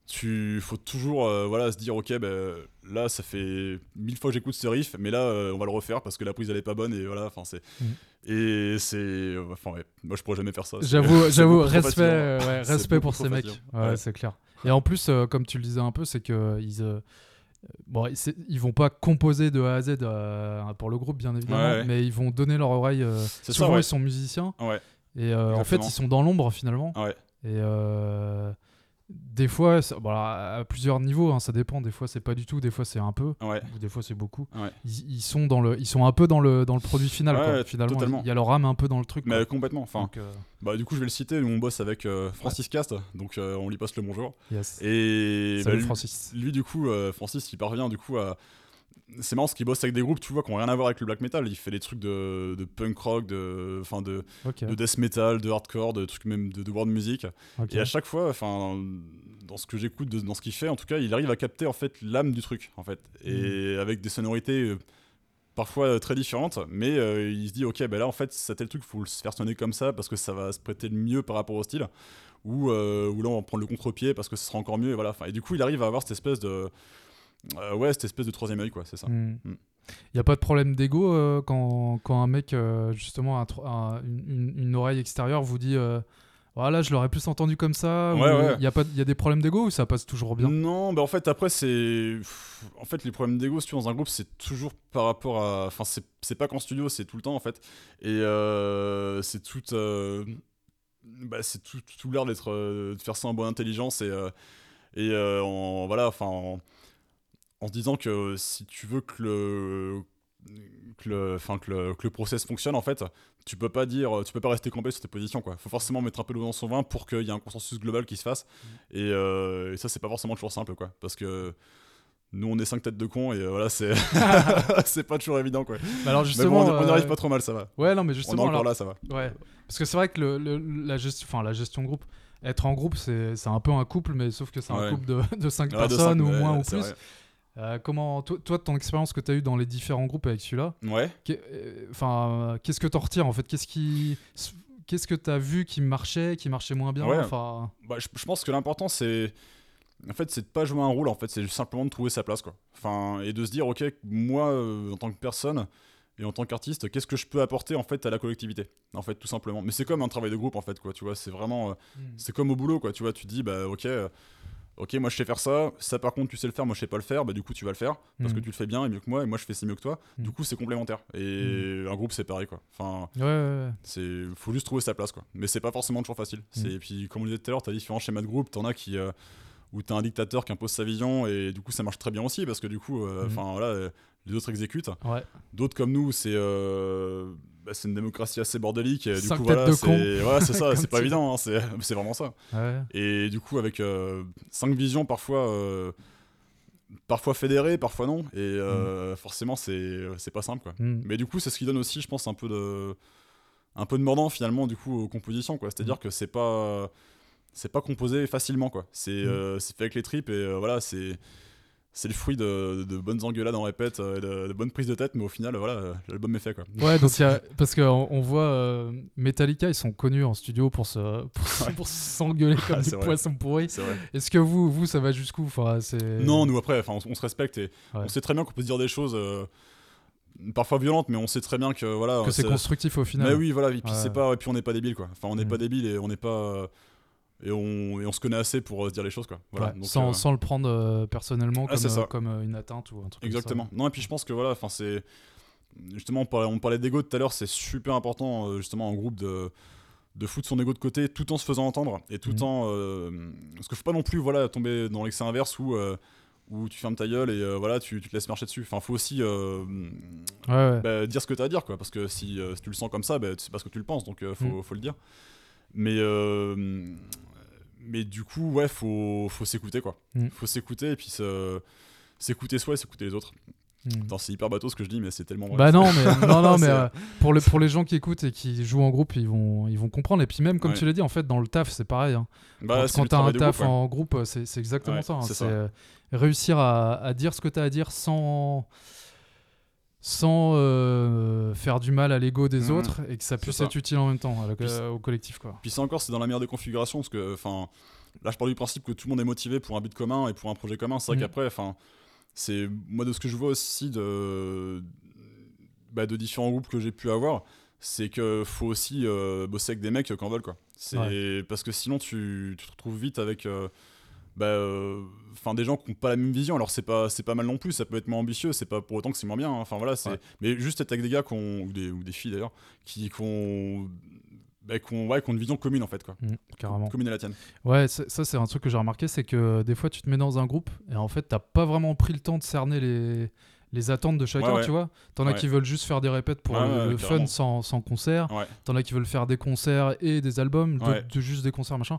tu faut toujours euh, voilà, se dire, ok, ben, là, ça fait mille fois que j'écoute ce riff, mais là, euh, on va le refaire parce que la prise, elle est pas bonne, et voilà, enfin, c'est. Mhm. Et c'est. Enfin, ouais, moi, je pourrais jamais faire ça. J'avoue, [LAUGHS] j'avoue, respect, ouais, respect pour ces mecs. Ouais, Ouais. c'est clair. Et en plus, euh, comme tu le disais un peu, c'est que ils, euh, bon, ils- vont pas composer de A à Z euh, pour le groupe, bien évidemment, Ouais, ouais. mais ils vont donner leur oreille. euh, ça, souvent, ouais. ils sont musiciens et euh, en fait, ils sont dans l'ombre finalement. Et euh, des fois, ça- bon, alors, à plusieurs niveaux, hein, ça dépend. Des fois, c'est pas du tout. Des fois, c'est un peu. Ouais. Ou des fois, c'est beaucoup. Ouais. Ils, ils sont dans le, ils sont un peu dans le, dans le produit final. quoi, finalement, totalement. il y a leur âme un peu dans le truc. Mais quoi. complètement. Enfin, Donc, euh, bah, du coup, je vais le citer. On bosse avec euh, Francis Cast, donc euh, on lui passe le bonjour. yes. Et Salut bah, lui, Francis. lui, du coup, Francis, il parvient du coup à. C'est marrant parce qu'il bosse avec des groupes, tu vois, qui ont rien à voir avec le black metal. Il fait des trucs de, de punk rock, de, enfin de, de death metal, de hardcore, de trucs même de, de world music. Et à chaque fois, enfin, dans ce que j'écoute, dans ce qu'il fait, en tout cas, il arrive à capter en fait l'âme du truc, en fait, Mm. et avec des sonorités euh, parfois euh, très différentes, mais euh, il se dit, ok, ben là, en fait, ça tel truc, faut le faire sonner comme ça parce que ça va se prêter le mieux par rapport au style, ou euh, ou là, on va prendre le contre-pied parce que ce sera encore mieux, et voilà. Enfin, et du coup, il arrive à avoir cette espèce de, euh, ouais, cette espèce de troisième œil, quoi, c'est ça. Il Mm. n'y a pas de problème d'ego euh, quand, quand un mec, euh, justement, tro- a une, oreille extérieure vous dit Voilà, je l'aurais plus entendu comme ça. Ouais, ou ouais. Il y, a pas- il y a des problèmes d'ego ou ça passe toujours bien? Non, bah en fait après c'est, en fait les problèmes d'ego si tu es dans un groupe c'est toujours par rapport à, enfin c'est c'est pas qu'en studio c'est tout le temps en fait et euh, c'est tout, euh, bah c'est tout, tout l'air d'être, de faire ça en bonne intelligence et euh, et en voilà enfin en, en se disant que si tu veux que le que le, que le, que le process fonctionne en fait, tu peux pas dire, tu peux pas rester campé sur tes positions quoi. Faut forcément mettre un peu l'eau dans son vin pour qu'il y ait un consensus global qui se fasse. Et, euh, et ça c'est pas forcément toujours simple quoi, parce que nous on est cinq têtes de cons et euh, voilà c'est [LAUGHS] [LAUGHS] c'est pas toujours évident quoi. Bah Alors Mais justement, bon, on, on y euh, arrive pas trop mal, ça va. Ouais, non, mais On est justement, encore alors- là, ça va. Ouais, parce que c'est vrai que le, le- la, gestion, enfin, la gestion groupe, être en groupe, c'est un peu un couple, mais sauf que c'est un Ouais. couple de, [LAUGHS] de 5 Ouais, de personnes cinq, ou ouais, moins ou plus. Euh, comment, toi, toi, de ton expérience que tu as eue dans les différents groupes avec celui-là, Ouais. euh, enfin, qu'est-ce que tu en retires en fait? Qu'est-ce qui, qu'est-ce que tu as vu qui marchait, qui marchait moins bien? Ouais. Enfin, Bah, je, je pense que l'important c'est en fait c'est de pas jouer un rôle en fait c'est simplement de trouver sa place quoi. Enfin et de se dire ok moi euh, en tant que personne et en tant qu'artiste qu'est-ce que je peux apporter en fait à la collectivité? En fait tout simplement. Mais c'est comme un travail de groupe en fait quoi tu vois? C'est vraiment euh, c'est comme au boulot quoi tu vois? Tu dis bah ok euh, ok moi je sais faire ça. Ça par contre tu sais le faire. Moi je sais pas le faire. Bah du coup tu vas le faire. Parce Mm. que tu le fais bien et mieux que moi. Et moi je fais c'est mieux que toi. Mm. du coup c'est complémentaire. Et un groupe c'est pareil quoi. Enfin ouais, ouais, ouais. c'est faut juste trouver sa place quoi. Mais c'est pas forcément toujours facile. C'est et puis comme on disait tout à l'heure t'as différents schémas de groupe. T'en as qui euh, où t'as un dictateur qui impose sa vision. Et du coup ça marche très bien aussi. Parce que du coup, euh, enfin voilà, euh, les autres exécutent. Ouais. D'autres comme nous, c'est euh, bah, c'est une démocratie assez bordélique et du coup [LAUGHS] voilà, c'est ouais, ça, c'est pas évident, hein, [LAUGHS] c'est vraiment ça. Ouais. Et du coup avec euh, cinq visions parfois. euh, Parfois fédérées, parfois non, et euh, forcément c'est pas simple quoi. Mm. Mais du coup, c'est ce qui donne aussi, je pense, un peu de, un peu de mordant finalement du coup aux compositions, quoi. Mm. C'est-à-dire que c'est pas, c'est pas composé facilement, quoi. C'est, Mm. c'est fait avec les tripes et voilà, c'est, c'est le fruit de, de bonnes engueulades en répète, euh, et de, de bonnes prises de tête, mais au final, voilà, l'album est fait, quoi. Ouais, donc y a- [LAUGHS] parce qu'on on voit euh, Metallica, ils sont connus en studio pour se pour, Ouais. s'engueuler [LAUGHS] comme Ah, des c'est vrai. poissons pourris. Est-ce que vous, vous, ça va jusqu'où? Enfin. Non, nous après, on, on se respecte et Ouais. on sait très bien qu'on peut se dire des choses. euh, Parfois violentes, mais on sait très bien que voilà. que c'est constructif au final. Mais oui, voilà, et puis Ouais. c'est pas, et puis on n'est pas débile, quoi. Enfin, on n'est Mm. pas débile et on n'est pas, et on, et on se connaît assez pour euh, se dire les choses, quoi. Voilà. Ouais, Donc, sans, euh, sans le prendre euh, personnellement Ah, comme, comme une atteinte ou un truc comme ça. Exactement. Non, et puis je pense que voilà, enfin c'est justement on parlait, on parlait d'ego tout à l'heure, c'est super important justement en groupe de de foutre son ego de côté tout en se faisant entendre et tout Mhm. en parce que faut pas non plus voilà tomber dans l'excès inverse où où tu fermes ta gueule et euh, voilà tu, tu te laisses marcher dessus. Enfin, faut aussi euh, Ouais, ouais. bah, dire ce que tu as à dire quoi parce que si, euh, si tu le sens comme ça, bah, c'est parce que tu le penses donc faut, Mhm. faut le dire. Mais mais du coup ouais faut faut s'écouter quoi. Mhm. Faut s'écouter et puis s'écouter soi et s'écouter les autres. Attends, c'est hyper bateau ce que je dis, mais c'est tellement vrai. Bah non, mais, [LAUGHS] non, non, mais euh, pour, les, pour les gens qui écoutent et qui jouent en groupe, ils vont, ils vont comprendre. Et puis même, comme Ouais. tu l'as dit, en fait, dans le taf, c'est pareil. hein. Bah, quand t'as un taf groupe, ouais. en groupe, c'est exactement Ouais, ça. hein. c'est euh, réussir à, à dire ce que t'as à dire sans, sans euh, faire du mal à l'ego des Mhm. autres et que ça puisse ça. être utile en même temps à la- Puis c'est- au collectif. Quoi. Puis c'est encore, c'est dans la meilleure des configurations, parce que, enfin, là je parle du principe que tout le monde est motivé pour un but commun et pour un projet commun. C'est vrai Mhm. qu'après, enfin, c'est moi de ce que je vois aussi de, bah, de différents groupes que j'ai pu avoir, c'est que faut aussi euh, bosser avec des mecs qui en veulent quoi. C'est parce que sinon tu, tu te retrouves vite avec. Euh, bah, euh, des gens qui n'ont pas la même vision alors c'est pas c'est pas mal non plus ça peut être moins ambitieux c'est pas pour autant que c'est moins bien hein. voilà c'est Ouais. mais juste être avec des gars ont- ou des ou des filles d'ailleurs qui ont bah, qui ont, ouais, qui ont une vision commune en fait quoi carrément. commune à la tienne Ouais, ça c'est un truc que j'ai remarqué, c'est que des fois tu te mets dans un groupe et en fait t'as pas vraiment pris le temps de cerner les, les attentes de chacun, Ouais, ouais. tu vois. T'en as Ouais. qui veulent juste faire des répètes pour le, fun sans, sans concert. T'en as qui veulent faire des concerts et des albums, de juste des concerts machin.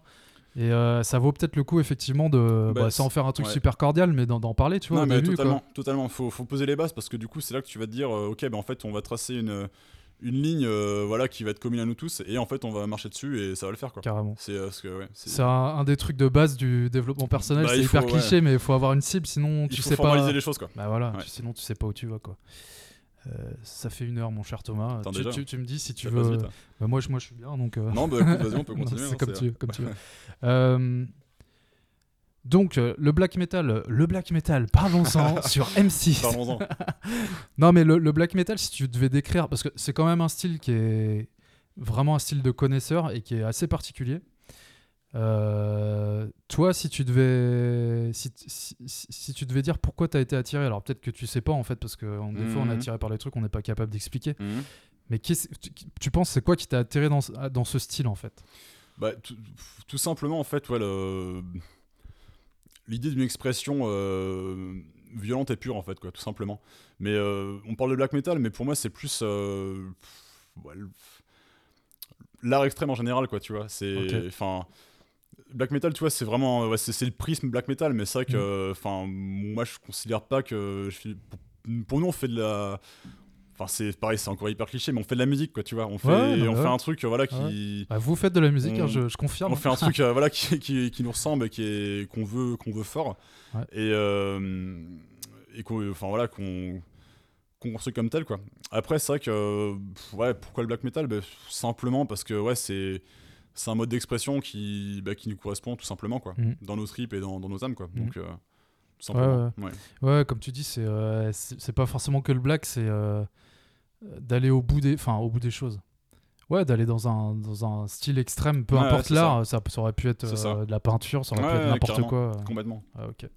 Et euh, ça vaut peut-être le coup effectivement de, Bah, bah, sans faire un truc ouais. super cordial, mais d'en parler, tu vois. non mais début, totalement quoi. totalement faut, faut poser les bases parce que du coup c'est là que tu vas te dire euh, ok bah en fait on va tracer une une ligne euh, voilà qui va être commune à nous tous et en fait on va marcher dessus et ça va le faire quoi Carrément. c'est ouais, un, un des trucs de base du développement personnel. Bah, c'est hyper cliché, mais il faut avoir une cible, sinon il tu faut sais formaliser pas. les choses quoi Bah voilà, tu- sinon tu sais pas où tu vas quoi. Euh, ça fait une heure, mon cher Thomas. Tu, déjà tu- tu me dis si tu Ça veux. vite, hein. Bah, moi, je, moi, je suis bien, donc. euh, non bah vas-y on peut [LAUGHS] non, continuer c'est hein, comme, tu, comme tu veux. [LAUGHS] Euh, donc, euh, le black metal, le black metal, parlons-en [LAUGHS] sur M6. parlons-en Non, mais le, le black metal, si tu devais décrire, parce que c'est quand même un style qui est vraiment un style de connaisseur et qui est assez particulier. Euh, toi, si tu devais, si, si- si- si tu devais dire pourquoi tu as été attiré, alors peut-être que tu sais pas en fait, parce que des fois on est Mhm. attiré par les trucs, on n'est pas capable d'expliquer. Mhm. Mais tu, tu penses c'est quoi qui t'a attiré dans, ce- dans ce style en fait? Bah, tout, simplement, en fait, ouais, l'idée d'une expression euh, violente et pure, en fait, quoi, tout simplement. Mais euh, on parle de black metal, mais pour moi, c'est plus ouais, l'art extrême en général, quoi, tu vois. C'est, enfin, black metal, tu vois, c'est vraiment, ouais, c'est, le prisme black metal, mais c'est vrai Mm. que, enfin, moi, je considère pas que, je pour, pour nous, on fait de la Enfin, c'est pareil, c'est encore hyper cliché, mais on fait de la musique, quoi, tu vois. On fait, Ouais, non, on fait un truc, euh, voilà, qui, Bah, Vous faites de la musique, On- hein, je, je confirme. on fait un truc [LAUGHS] euh, voilà qui, qui, qui nous ressemble et qui est qu'on veut qu'on veut fort. Et euh, et qu'on enfin voilà qu'on qu'on construit comme tel quoi. Après c'est vrai que ouais pourquoi le black metal? Ben, simplement parce que ouais c'est c'est un mode d'expression qui bah, qui nous correspond tout simplement quoi Mhm. dans nos tripes et dans, dans nos âmes quoi Mhm. donc euh, tout simplement ouais. Ouais, comme tu dis, c'est euh, c'est pas forcément que le black, c'est euh, d'aller au bout des, enfin au bout des choses. Ouais, d'aller dans un, dans un style extrême, peu Ouais, importe l'art, ça. ça aurait pu être euh, de la peinture, ça aurait pu être n'importe quoi. complètement Ah, ok.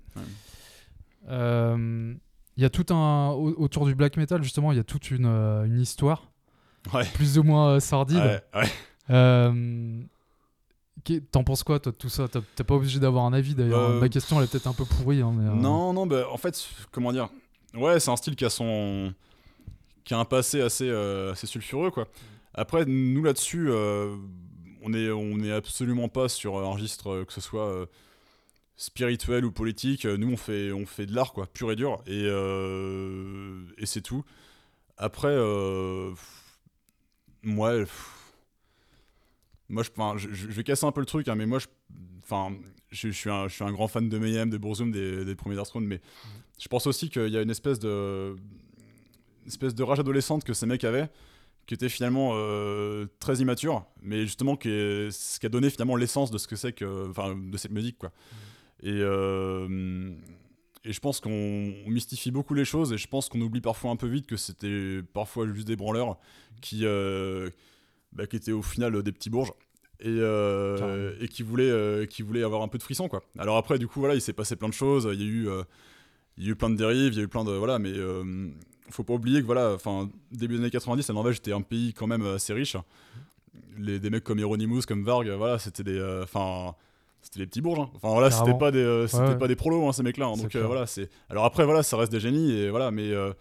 Il y a tout un. au- Autour du black metal, justement, il y a toute une, une histoire, plus ou moins sordide. Euh, T'en penses quoi, toi, de tout ça? T'es pas obligé d'avoir un avis d'ailleurs. Euh, Ma question, elle est peut-être un peu pourrie. hein, mais, euh, Non, non, bah, en fait, comment dire? Ouais, c'est un style qui a son. qui a un passé assez, euh, assez sulfureux, quoi. Après, nous là-dessus, on est, on est absolument pas sur un registre, que ce soit spirituel ou politique. Nous, on fait, on fait de l'art, quoi, pur et dur. Et, et c'est tout. Après, moi, pff, moi, je, enfin, je, je vais casser un peu le truc, hein, mais moi, je, je, je suis un, je suis un grand fan de Mayhem, de Burzum, des, des premiers Dark Throne, mais je pense aussi qu'il y a une espèce de, une espèce de rage adolescente que ces mecs avaient, qui était finalement euh, très immature, mais justement qui est ce qui a donné finalement l'essence de ce que c'est que, enfin, de cette musique, quoi. Et euh, et je pense qu'on on mystifie beaucoup les choses, et je pense qu'on oublie parfois un peu vite que c'était parfois juste des branleurs qui, euh, bah, qui étaient au final des petits bourges. Et, euh, et qui voulaient euh, qui avoir un peu de frisson quoi. Alors après du coup voilà il s'est passé plein de choses, il y a eu euh, il y a eu plein de dérives, il y a eu plein de voilà mais euh, faut pas oublier que voilà enfin début des années 90 la Norvège était un pays quand même assez riche. Les des mecs comme Hieronymus comme Varg voilà c'était des euh, enfin c'était des petits bourges hein. enfin voilà c'était pas des euh, c'était Ouais, ouais. pas des prolos hein, ces mecs là C'est donc euh, voilà c'est alors après voilà ça reste des génies et voilà mais euh,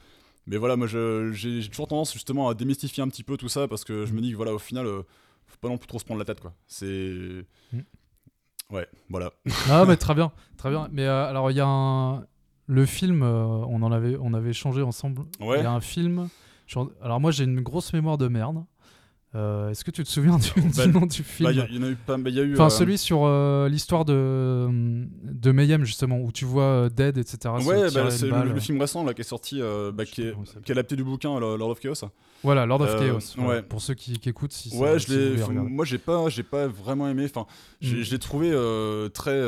mais voilà moi je- j'ai toujours tendance justement à démystifier un petit peu tout ça parce que je me dis que voilà au final euh, faut pas non plus trop se prendre la tête quoi c'est Mm. ouais voilà [LAUGHS] Ah, mais très bien, très bien. Mais euh, alors, il y a un. Le film, euh, on en avait, on avait échangé ensemble. Ouais. Il y a un film. genre- Alors, moi, j'ai une grosse mémoire de merde. Euh, Est-ce que tu te souviens du, [LAUGHS] du Bah, nom du film Bah, il y, a- il y en a eu pas bah, il y a eu Enfin, euh, celui sur euh, l'histoire de, de Mayhem, justement, où tu vois Dead, etc. ouais bah, c'est le, film récent là qui est sorti bah, qui, est, il qui est adapté du bouquin Lord of Chaos Voilà, Lord of Chaos. ouais. Pour ceux qui, qui écoutent, si ouais je si l'ai moi j'ai pas j'ai pas vraiment aimé enfin j'ai Mm. je l'ai trouvé très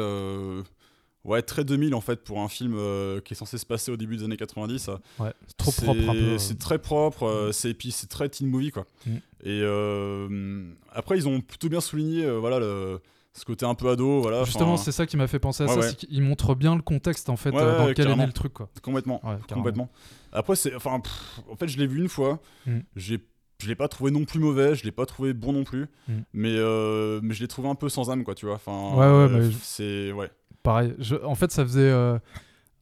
ouais très 2000 en fait pour un film euh, qui est censé se passer au début des années 90 Ouais, c'est trop propre un peu. euh. C'est très propre, euh, c'est puis c'est très teen movie quoi. Mm. Et euh, après ils ont plutôt bien souligné voilà le, ce côté un peu ado voilà. Justement, c'est ça qui m'a fait penser à Ouais, ça, ouais. c'est qu'il montre bien le contexte en fait Ouais, dans lequel est né le truc quoi. complètement, complètement. Après c'est enfin en fait je l'ai vu une fois, Mm. j'ai je l'ai pas trouvé non plus mauvais, je l'ai pas trouvé bon non plus, Mm. mais euh, mais je l'ai trouvé un peu sans âme quoi tu vois. Enfin Ouais, ouais, euh, je- c'est ouais. Pareil, je- en fait, ça faisait euh,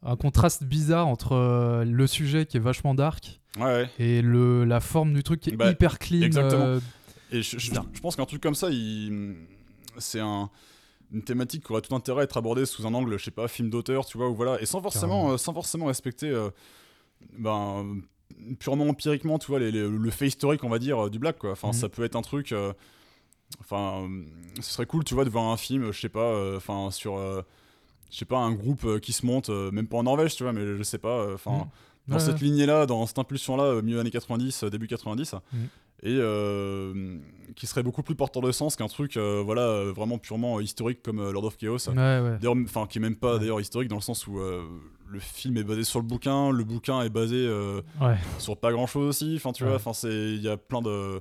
un contraste bizarre entre le sujet qui est vachement dark Ouais, et le, la forme du truc qui est Bah, hyper clean. exactement. Et je, je- Bizarre. je pense qu'un truc comme ça, il... c'est un... une thématique qui aurait tout intérêt à être abordée sous un angle, je sais pas, film d'auteur, tu vois, ou voilà, et sans forcément, sans forcément respecter, ben, purement empiriquement, tu vois, les- les- le fait historique, on va dire, euh, du black, quoi. Enfin, Mhm. ça peut être un truc. euh, Enfin, euh, ce serait cool, tu vois, de voir un film, je sais pas, enfin, sur. je sais pas, un groupe qui se monte, même pas en Norvège, tu vois, mais je sais pas, enfin, Mhm. dans Ouais, cette lignée-là, dans cette impulsion-là, milieu années 90, euh, début 90, Mhm. Et euh, qui serait beaucoup plus porteur de sens qu'un truc, euh, voilà, vraiment purement historique comme euh, Lord of Chaos. ouais, ouais. D'ailleurs, enfin, qui est même pas Ouais. d'ailleurs historique dans le sens où euh, le film est basé sur le bouquin, le bouquin est basé sur pas grand-chose aussi. Enfin, tu vois, enfin, c'est, il y a plein de,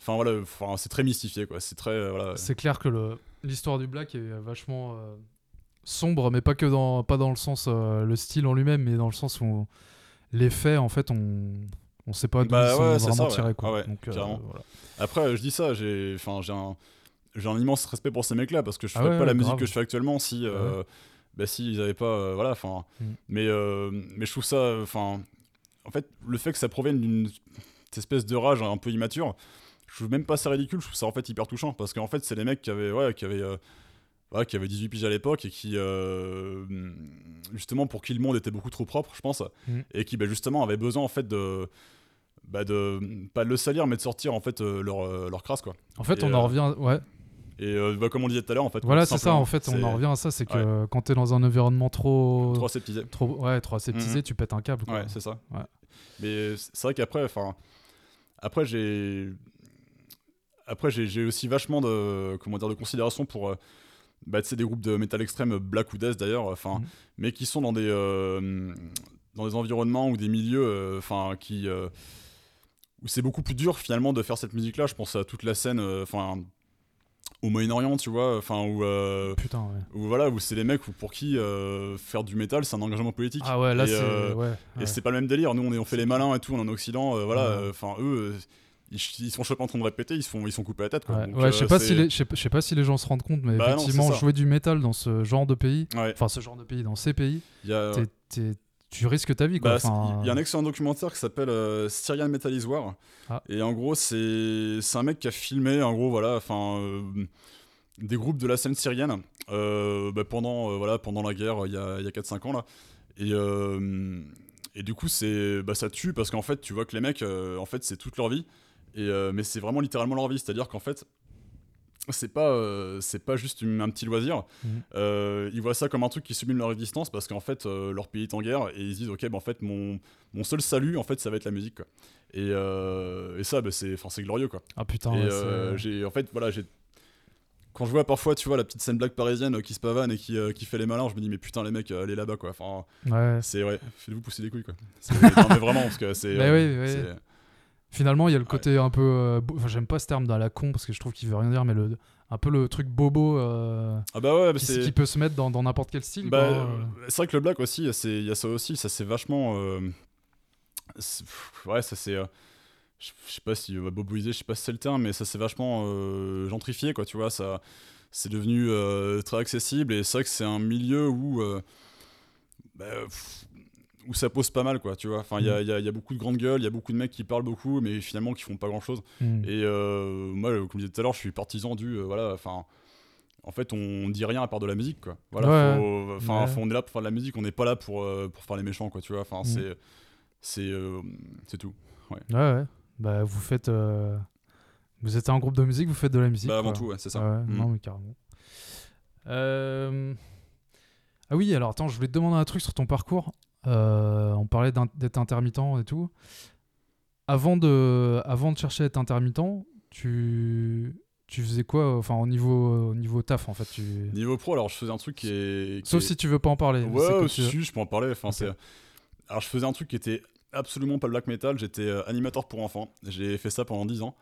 enfin voilà, enfin, c'est très mystifié quoi. C'est très, voilà. C'est clair que le- l'histoire du black est vachement sombre, mais pas que dans, pas dans le sens le style en lui-même, mais dans le sens où les faits, en fait, on on sait pas d'où Bah ils sont ouais, c'est vraiment ça, tirés. Quoi. Ah ouais, Donc, euh, voilà. Après, je dis ça, j'ai, un, un immense respect pour ces mecs-là parce que je Ah ferais pas la musique grave. que je fais actuellement si, euh, bah, si ils avaient pas, euh, voilà, enfin. Mm. Mais, euh, mais je trouve ça, enfin, en fait, le fait que ça provienne d'une espèce de rage un peu immature, je trouve même pas ça ridicule. Je trouve ça en fait hyper touchant parce qu'en fait, c'est les mecs qui avaient, ouais, qui avaient. euh, ouais, qui avaient 18 piges à l'époque et qui, euh, justement, pour qui le monde était beaucoup trop propre, je pense, Mm. et qui, bah, justement, avaient besoin, en fait, de, bah, de, pas de le salir, mais de sortir, en fait, euh, leur, euh, leur crasse, quoi. En fait, Et, on en revient. Ouais. Et euh, bah, comme on disait tout à l'heure, en fait. Voilà, c'est ça. En fait, on en revient à ça. C'est que Ouais. quand t'es dans un environnement trop, Trop aseptisé. trop, ouais, trop aseptisé, Mhm. tu pètes un câble. quoi. Ouais, c'est ça. Ouais. Mais c'est vrai qu'après, enfin, après j'ai, après j'ai j'ai aussi vachement de, comment dire, de considération pour, euh, bah, sais, des groupes de métal extrême, black ou death d'ailleurs, enfin, Mhm. mais qui sont dans des, euh, dans des environnements ou des milieux, euh, enfin, qui, euh, où c'est beaucoup plus dur finalement de faire cette musique-là. Je pense à toute la scène, euh, enfin. au Moyen-Orient, tu vois, enfin où, euh, Putain, ouais. où voilà, où c'est les mecs où pour qui euh, faire du métal, c'est un engagement politique. Ah ouais, là, Et, c'est. euh, ouais, et c'est pas le même délire. Nous, on, est, on fait les malins et tout, on est en Occident. euh, voilà, euh, enfin, eux, euh, ils, ils sont chopés en train de répéter, ils se font, ils sont coupés la tête. Quoi. Ouais, Donc, ouais, je sais euh, pas c'est- si les, je sais pas- je sais pas si les gens se rendent compte, mais Bah effectivement, jouer du métal dans ce genre de pays, Ouais. enfin ce genre de pays, dans ces pays, tu risques ta vie quoi. Bah, Enfin, Il y a un excellent documentaire qui s'appelle euh, Syrian Metal is War. Ah. Et en gros, c'est un mec qui a filmé, en gros, voilà, enfin, euh, des groupes de la scène syrienne euh, bah, pendant, euh, voilà, pendant la guerre, il y a, il y a 4-5 ans, là. Et, euh, et du coup, c'est bah, ça tue parce qu'en fait, tu vois que les mecs, euh, en fait, c'est toute leur vie. Et, euh, mais c'est vraiment littéralement leur vie. C'est-à-dire qu'en fait, c'est pas, euh, c'est pas juste une- un petit loisir. Mhm. Euh, ils voient ça comme un truc qui sublime leur existence parce qu'en fait, euh, leur pays est en guerre et ils se disent, ok, bah, en fait, mon, mon seul salut, en fait, ça va être la musique. Quoi. Et, et ça, bah, c'est, c'est glorieux. Quoi. Ah putain, et ouais, c'est- j'ai, en fait, voilà, j'ai. Quand je vois parfois, tu vois, la petite scène blague parisienne qui se pavane et qui, qui fait les malins, je me dis, mais putain, les mecs, allez là-bas, quoi. Enfin, ouais. c'est, ouais, faites-vous pousser les couilles, quoi. [LAUGHS] Non, mais vraiment, parce que c'est. Oui, oui. Finalement, il y a le côté un peu. euh, Enfin, j'aime pas ce terme dans la con parce que je trouve qu'il veut rien dire, mais le, un peu le truc bobo euh, Ah bah ouais, bah qui, peut se mettre dans n'importe quel style. Bah, euh, c'est vrai que le black aussi, il y a ça aussi, ça c'est vachement. ouais, ça c'est. je sais pas si. euh, boboisé, je sais pas si c'est le terme, mais ça c'est vachement gentrifié, quoi, tu vois. Ça, c'est devenu très accessible et c'est vrai que c'est un milieu où. bah, pff, où ça pose pas mal, quoi, tu vois. Enfin, il y, a, il y a- il y a beaucoup de grandes gueules, il y a beaucoup de mecs qui parlent beaucoup, mais finalement qui font pas grand chose. Hmm. Et euh, moi, comme je disais tout à l'heure, je suis partisan du. euh, voilà, enfin. En fait, on dit rien à part de la musique, quoi. Voilà, Ouais. faut- enfin, Ouais. faut- on est là pour faire de la musique, on n'est pas là pour, euh, pour faire les méchants, quoi, tu vois. Enfin, Mm. c'est. C'est c'est tout. Ouais, ouais. Bah, vous faites. Vous êtes un groupe de musique, vous faites de la musique. Bah, avant quoi. tout, ouais, c'est ça. Mm. non, mais carrément. Euh, Ah oui, alors attends, je voulais te demander un truc sur ton parcours. Euh, on parlait d'être intermittent et tout. Avant de, avant de chercher à être intermittent, tu, tu faisais quoi Enfin, au niveau, au niveau taf, en fait. Tu... Niveau pro, alors je faisais un truc qui est. qui Sauf est- si tu veux pas en parler. Ouais, si, tu je peux en parler. Enfin, Ok. c'est. Alors, je faisais un truc qui était absolument pas black metal. J'étais euh, animateur pour enfants. J'ai fait ça pendant 10 ans.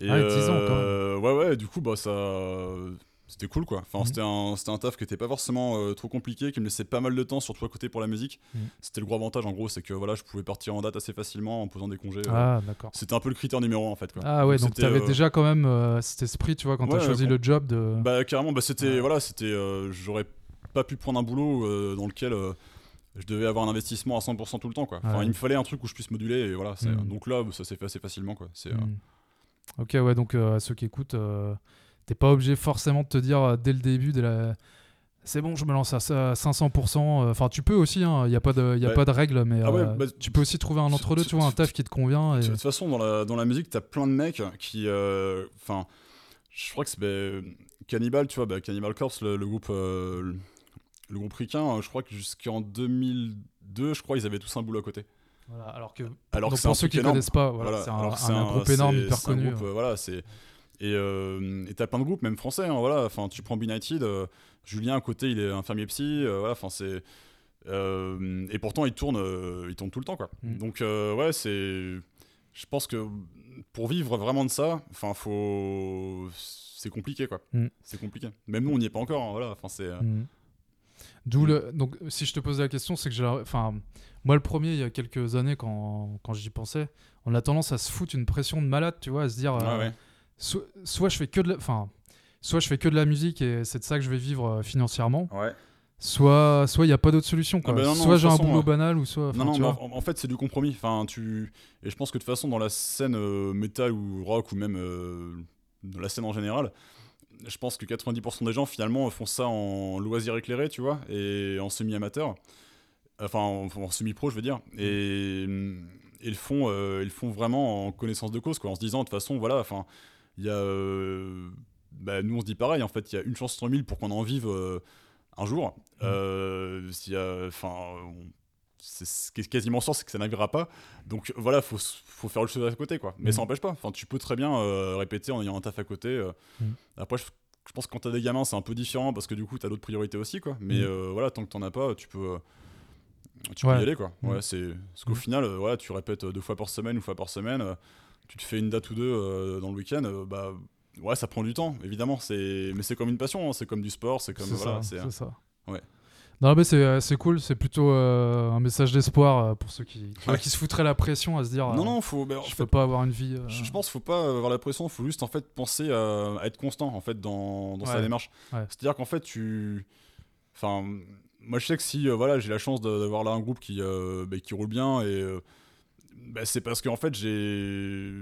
Et, Ah ouais, 10 ans, quand même. euh, Ouais, ouais, du coup, bah, ça. C'était cool, quoi. Enfin, Mhm. c'était un, c'était un taf qui était pas forcément euh, trop compliqué, qui me laissait pas mal de temps, surtout à côté pour la musique. Mhm. C'était le gros avantage, en gros, c'est que voilà, je pouvais partir en date assez facilement en posant des congés. euh. Ah, d'accord. C'était un peu le critère numéro un, en fait. Quoi. Ah ouais, donc c'était, t'avais euh, déjà quand même cet esprit, tu vois, quand t'as Ouais, choisi com- le job de... Bah carrément, bah c'était Ouais. voilà, c'était j'aurais pas pu prendre un boulot dans lequel je devais avoir un investissement à 100% tout le temps quoi. Enfin, il me fallait un truc où je puisse moduler et voilà, c'est- Mm. donc là ça s'est fait assez facilement quoi. C'est Hmm. Ok, ouais, donc à ceux qui écoutent, t'es pas obligé forcément de te dire euh, dès le début de la. C'est bon, je me lance à ça à 500%. euh, Enfin, tu peux aussi, il n'y a, pas de, y a pas de règle, mais Ah ouais, euh, bah, tu peux aussi trouver un tu- entre-deux, tu- tu vois, un tu- taf qui te convient. Et... De toute façon, dans la, dans la musique, t'as plein de mecs qui. euh, Enfin, je crois que c'est. bah, Cannibal, tu vois, bah, Cannibal Corpse, le, le groupe. euh, le, le groupe ricain, je crois que jusqu'en 2002, je crois, ils avaient tous un boulot à côté. Voilà, alors que, Alors donc que c'est un pour ceux qui énorme. connaissent pas, voilà, Voilà, c'est un, groupe énorme, hyper connu. groupe, ouais. voilà, c'est et euh, et t'as plein de groupes, même français. hein, voilà, enfin, tu prends Benighted, euh, Julien à côté, il est infirmier psy. euh, voilà, enfin c'est euh, et pourtant il tourne, il tourne tout le temps quoi. Mm. Donc ouais, c'est, je pense que pour vivre vraiment de ça, enfin faut, c'est compliqué quoi. Mm. C'est compliqué. Même nous on n'y est pas encore. hein, voilà, enfin c'est. Mhm. D'où Mm. le. Donc, si je te pose la question, c'est que j'ai. Enfin, moi, le premier, il y a quelques années, quand, quand j'y pensais, on a tendance à se foutre une pression de malade, tu vois, à se dire. ouais. Soit, soit je fais que de la, enfin, soit je fais que de la musique et c'est de ça que je vais vivre euh, financièrement, Ouais. soit soit il y a pas d'autre solution quoi. Ah bah non, non, soit j'ai un boulot euh, banal ou soit Non, en, en fait, c'est du compromis. Enfin, tu... Et je pense que de toute façon, dans la scène euh, métal ou rock, ou même euh, dans la scène en général, je pense que 90% des gens, finalement, font ça en loisir éclairé, tu vois, et en semi-amateur. Enfin, en, en semi-pro, je veux dire. Et hum, ils le font, euh, ils font vraiment en connaissance de cause, quoi, en se disant, de toute façon, voilà, enfin, il y a... euh, bah, nous, on se dit pareil, en fait, il y a une chance sur mille pour qu'on en vive euh, un jour. Euh, y a... Enfin... ce qui est quasiment sûr, c'est que ça n'arrivera pas. Donc voilà, faut, faut faire autre chose à côté, quoi. Mais ça n'empêche pas. Enfin, tu peux très bien euh, répéter en ayant un taf à côté. euh. Mm. Après, je, je pense que quand t'as des gamins, c'est un peu différent parce que du coup, t'as d'autres priorités aussi, quoi. Mais Mm. euh, voilà, tant que t'en as pas, tu peux, euh, tu peux y aller, quoi. Ouais, c'est parce qu'au final, euh, voilà, tu répètes euh, deux fois par semaine, une fois par semaine. Tu te fais une date ou deux euh, dans le week-end, euh, bah ouais, ça prend du temps, évidemment. C'est mais c'est comme une passion, hein, c'est comme du sport, c'est comme voilà, c'est ça. ouais. Non, mais c'est euh, c'est cool, c'est plutôt euh, un message d'espoir pour ceux qui, qui- Ouais. qui se foutraient la pression à se dire Non, euh, non, faut. bah, je peux pas avoir une vie. euh, Je je pense qu'il faut pas avoir la pression, il faut juste en fait penser à, à être constant en fait dans, dans sa démarche. Ouais. C'est-à-dire qu'en fait tu, enfin, moi je sais que si voilà j'ai la chance d'avoir là un groupe qui bah, qui roule bien et bah, c'est parce qu'en fait j'ai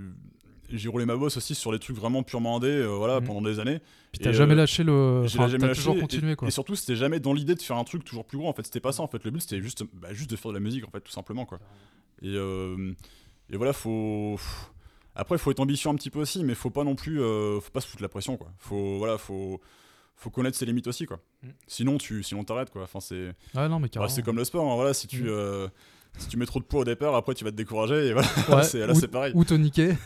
j'ai roulé ma bosse aussi sur des trucs vraiment purement indé, euh, voilà Mhm. pendant des années. Puis t'as Et, jamais euh, lâché le. J'ai enfin, jamais lâché toujours et- continué quoi. Et, surtout, c'était jamais dans l'idée de faire un truc toujours plus gros. En fait, c'était pas ça. En fait, le but c'était juste, bah, juste de faire de la musique, en fait, tout simplement quoi. Et, euh, et voilà, faut. Après, faut être ambitieux un petit peu aussi, mais faut pas non plus, euh, faut pas se foutre la pression quoi. Faut voilà, faut faut connaître ses limites aussi quoi. Mm. Sinon, tu sinon t'arrêtes quoi. Enfin, c'est Ouais, non, mais bah, c'est comme le sport. hein, voilà, si tu Mm. Si tu mets trop de poids au départ, après tu vas te décourager et voilà. Ouais, [LAUGHS] c'est là, ou- c'est pareil. Ou. Au niquer,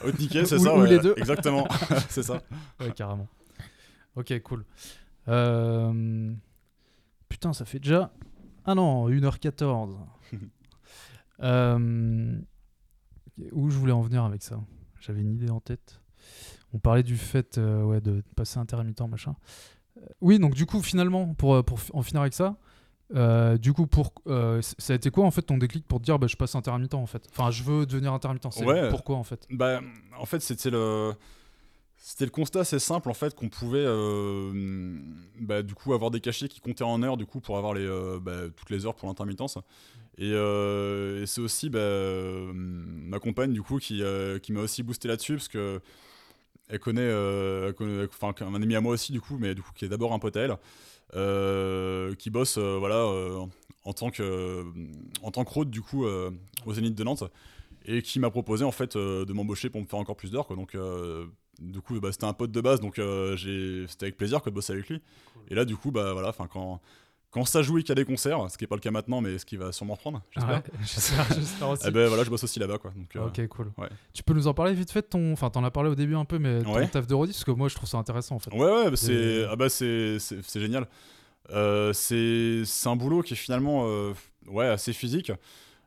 c'est ou- ça. ou ouais, les deux. Exactement. [LAUGHS] [LAUGHS] c'est ça. Ouais, carrément. Ok, cool. Euh, Putain, ça fait déjà. Ah non, 1h14. Euh, Où je voulais en venir avec ça? J'avais une idée en tête. On parlait du fait euh, ouais, de passer intermittent, machin. Oui, donc du coup, finalement, pour, pour en finir avec ça, euh, du coup, pour, euh, ça a été quoi en fait ton déclic pour te dire bah, je passe intermittent en fait? Enfin, je veux devenir intermittent. C'est Ouais. pourquoi en fait? Bah, en fait, c'était le. C'était le constat assez simple en fait qu'on pouvait euh, bah, du coup avoir des cachets qui comptaient en heures du coup pour avoir les, euh, bah, toutes les heures pour l'intermittence et, euh, et c'est aussi bah, ma compagne du coup qui, qui m'a aussi boosté là-dessus parce que elle connaît, elle connaît- enfin un ami à moi aussi du coup mais du coup qui est d'abord un pote à elle qui bosse euh, voilà euh, en tant que en tant que road du coup euh, au Zénith de Nantes et qui m'a proposé en fait euh, de m'embaucher pour me faire encore plus d'heures donc euh, du coup bah, c'était un pote de base donc euh, c'était avec plaisir que de bosser avec lui. Et là du coup bah voilà enfin quand quand ça joue et qu'il y a des concerts ce qui est pas le cas maintenant mais ce qui va sûrement reprendre j'espère Ouais, [LAUGHS] J'espère aussi. eh ben voilà je bosse aussi là-bas quoi donc euh, Ok, cool. ouais. Tu peux nous en parler vite fait de ton. Enfin, t'en as parlé au début un peu, mais ton Ouais. taf de rodis, parce que moi je trouve ça intéressant en fait. Ouais, ouais, bah, c'est Et- ah bah c'est c'est c'est génial. Euh, c'est c'est un boulot qui est finalement euh, ouais assez physique.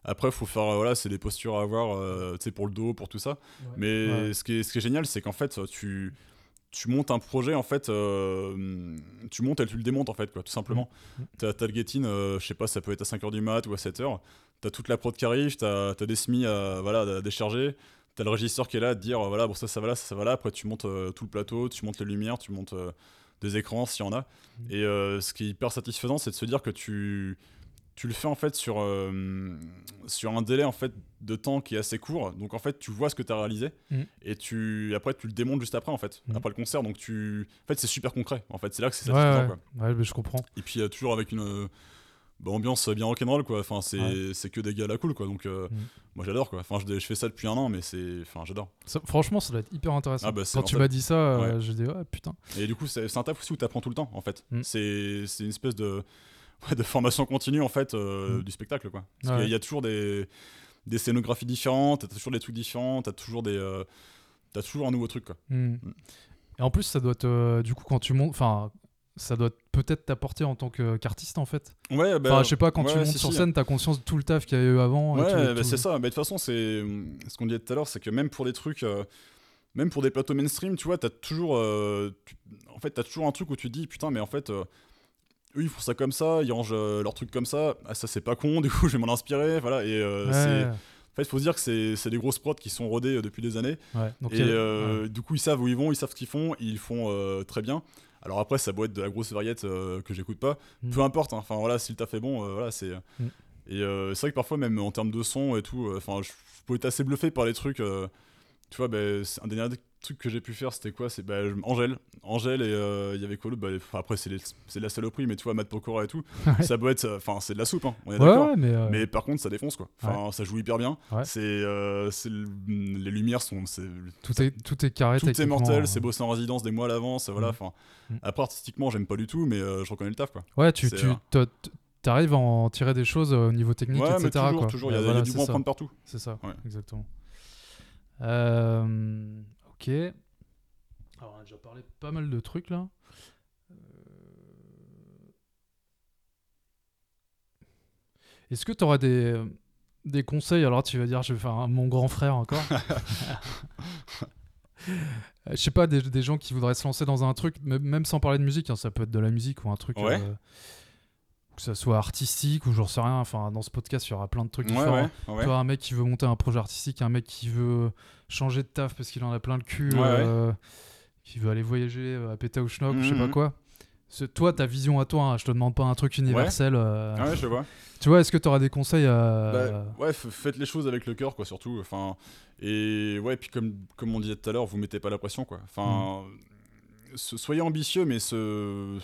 Après, faut faire voilà, c'est des postures à avoir, euh, tu sais, pour le dos, pour tout ça. Mais ce qui est ce qui est génial, c'est qu'en fait, tu tu montes un projet en fait, euh, tu montes et tu le démontes en fait quoi, tout simplement. Mhm. T'as t'as le get-in, euh, je sais pas, ça peut être à 5h du mat ou à 7h. T'as toute la prod qui arrive, t'as as des semis à voilà à décharger. T'as le régisseur qui est là à te dire voilà bon ça ça va là ça, ça va là après tu montes euh, tout le plateau tu montes les lumières tu montes euh, des écrans s'il y en a Mhm. et ce qui est hyper satisfaisant c'est de se dire que tu tu le fais en fait sur euh, sur un délai en fait de temps qui est assez court donc en fait tu vois ce que tu as réalisé Mhm. et tu après tu le démontes juste après en fait Mhm. après le concert donc tu en fait c'est super concret en fait c'est là que c'est Ouais, satisfaisant ouais, quoi ouais, mais je comprends. et puis toujours avec une euh, bah, ambiance bien rock'n'roll quoi enfin c'est Ouais. que des gars là cool quoi donc euh, Mhm. moi j'adore quoi enfin je, je fais ça depuis un an mais c'est enfin j'adore franchement, ça doit être hyper intéressant. Ah bah, Quand tu fait- m'as dit ça, euh, ouais. j'ai dit ouais, putain. Et du coup, c'est un taf aussi où tu apprends tout le temps, en fait. Mm. C'est une espèce de, ouais, [LAUGHS] de formation continue, en fait, euh, Mm. du spectacle, quoi. Parce Ouais. qu'il y a toujours des, des scénographies différentes, t'as toujours des trucs différents, t'as toujours des... euh, t'as toujours un nouveau truc, quoi. Hmm. Et en plus, ça doit te. Du coup, quand tu montes. Enfin, ça doit peut-être t'apporter en tant que- qu'artiste en fait. Ouais, bah... Enfin, je sais pas, quand tu montes sur si. scène, t'as conscience de tout le taf qu'il y a eu avant. Ouais, bah, tout. c'est ça. De toute façon, c'est ce qu'on disait tout à l'heure, c'est que même pour des trucs, euh, même pour des plateaux mainstream, tu vois, t'as toujours, euh, tu- en fait, t'as toujours un truc où tu te dis, putain, mais en fait, euh, eux ils font ça comme ça, ils rangent euh, leur truc comme ça. Ah, ça c'est pas con. Du coup, [LAUGHS] je vais m'en inspirer. Voilà. Et euh, Ouais, c'est, en fait, il faut se dire que c'est, des grosses prods qui sont rodées euh, depuis des années. ouais. Donc, et a- euh, ouais. du coup, ils savent où ils vont, ils savent ce qu'ils font, ils font euh, très bien. Alors après, ça doit être de la grosse variette que j'écoute pas. Mm. Peu importe. hein. Enfin voilà, si le taf est bon, voilà, c'est. Mm. Et c'est vrai que parfois, même en termes de son et tout, enfin, je, je peux être assez bluffé par les trucs. Euh, tu vois, bah, un des derniers trucs que j'ai pu faire, c'était quoi C'est bah, Angèle. Angèle et euh, il y avait quoi Bah, Après, c'est, de la saloperie, mais tu vois, Matt Pokora et tout, [LAUGHS] Ouais. ça doit être. Enfin, c'est de la soupe, hein, on est Ouais, d'accord. ouais, mais. euh, Mais par contre, ça défonce quoi. Enfin, ça joue hyper bien. C'est, euh, les lumières sont, tout, est, tout est carré. tout est mortel. euh. C'est bossé en résidence des mois à l'avance. Voilà. Mm. Enfin, Mm. après artistiquement, j'aime pas du tout, mais euh, je reconnais le taf quoi. Ouais, tu, euh, t'arrives à en tirer des choses euh, au niveau technique, ouais, etc. mais toujours, quoi. toujours. Il y a, il y a voilà, du bon à prendre partout. C'est ça, Ouais. exactement. Euh, ok. Alors, on a déjà parlé pas mal de trucs là. Euh, Est-ce que tu auras des, des conseils? Alors, tu vas dire, je vais faire un- mon grand frère encore. [LAUGHS] Euh, Je sais pas, des, des gens qui voudraient se lancer dans un truc, même même sans parler de musique, hein, ça peut être de la musique ou un truc. Ouais. euh, que ça soit artistique ou j'en sais rien. Enfin, dans ce podcast, il y aura plein de trucs Ouais, différents. ouais, ouais. Toi, un mec qui veut monter un projet artistique, un mec qui veut changer de taf parce qu'il en a plein le cul, euh, qui veut aller voyager à Péta ou Schnock, je sais pas Mhm. quoi. Toi, ta vision à toi, hein, je te demande pas un truc universel. euh, ouais, je vois. Tu vois, est-ce que tu auras des conseils à. Bah, ouais, faites les choses avec le cœur, quoi, surtout. Enfin, et ouais, puis comme, comme on disait tout à l'heure, vous mettez pas la pression, quoi. Enfin, so- soyez ambitieux, mais ce.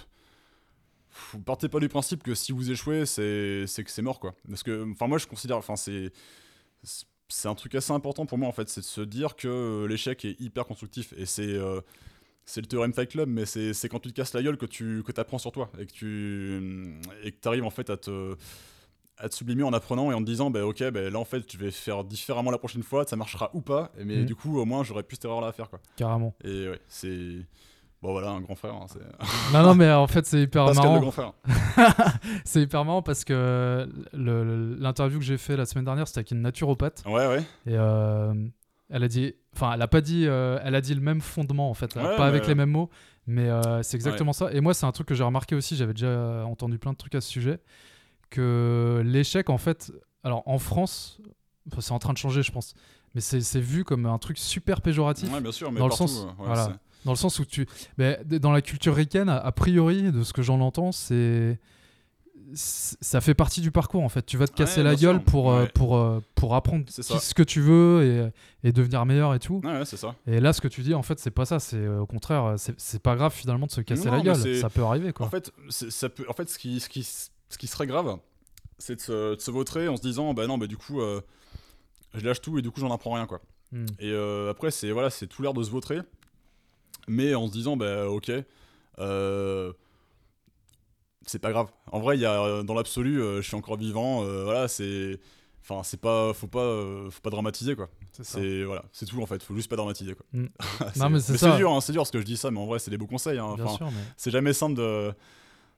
Vous partez pas du principe que si vous échouez, c'est que c'est mort, quoi. Parce que, enfin, moi, je considère, enfin, c'est c'est un truc assez important pour moi, en fait, c'est de se dire que euh, l'échec est hyper constructif. Et c'est euh, c'est le théorème Fight Club, mais c'est quand tu te casses la gueule que tu que apprends sur toi et que tu et que arrives en fait à te à te sublimer en apprenant et en te disant bah ok bah, là en fait je vais faire différemment la prochaine fois ça marchera ou pas mais Mhm. du coup au moins j'aurais plus cette erreur là à faire quoi Carrément. et ouais c'est bon voilà un grand frère hein, [LAUGHS] non, non, mais en fait, c'est hyper Pascal le marrant. grand frère [LAUGHS] c'est hyper marrant parce que le- le- l'interview que j'ai fait la semaine dernière, c'était avec une naturopathe. ouais ouais Et euh, elle a dit. Enfin, elle a pas dit. euh, elle a dit le même fondement, en fait. Ouais, pas avec les mêmes mots. Mais euh, c'est exactement ça. Et moi, c'est un truc que j'ai remarqué aussi. J'avais déjà entendu plein de trucs à ce sujet. Que l'échec, en fait. Alors, en France, c'est en train de changer, je pense. Mais c'est vu comme un truc super péjoratif. ouais bien sûr mais Dans le partout, sens- euh, ouais, voilà. Dans le sens où tu. mais dans la culture ricaine, a priori, de ce que j'en entends, c'est. Ça fait partie du parcours en fait. Tu vas te casser Ouais, la gueule sûr. pour, euh, Ouais. pour, euh, pour apprendre ce que tu veux et, et devenir meilleur et tout. ouais, ça Et là, ce que tu dis, en fait, c'est pas ça. C'est euh, au contraire, c'est pas grave finalement de se casser Non, la gueule. Ça peut arriver quoi. En fait, ça peut, en fait ce, qui, ce, qui, ce qui serait grave, c'est de se, de se vautrer en se disant bah non, bah du coup, euh, je lâche tout et du coup, j'en apprends rien quoi. Hmm. Et euh, après, c'est voilà, c'est tout l'air de se vautrer, mais en se disant bah ok, euh, c'est pas grave. En vrai, il y a euh, dans l'absolu, euh, je suis encore vivant, euh, voilà, c'est. Enfin, c'est pas, faut pas, euh, faut pas dramatiser quoi. C'est voilà, c'est tout en fait. Faut juste pas dramatiser quoi. Mm. [LAUGHS] Non, mais c'est dur, hein, c'est dur ce que je dis ça, mais en vrai, c'est des beaux conseils. hein. Enfin, mais c'est jamais simple de,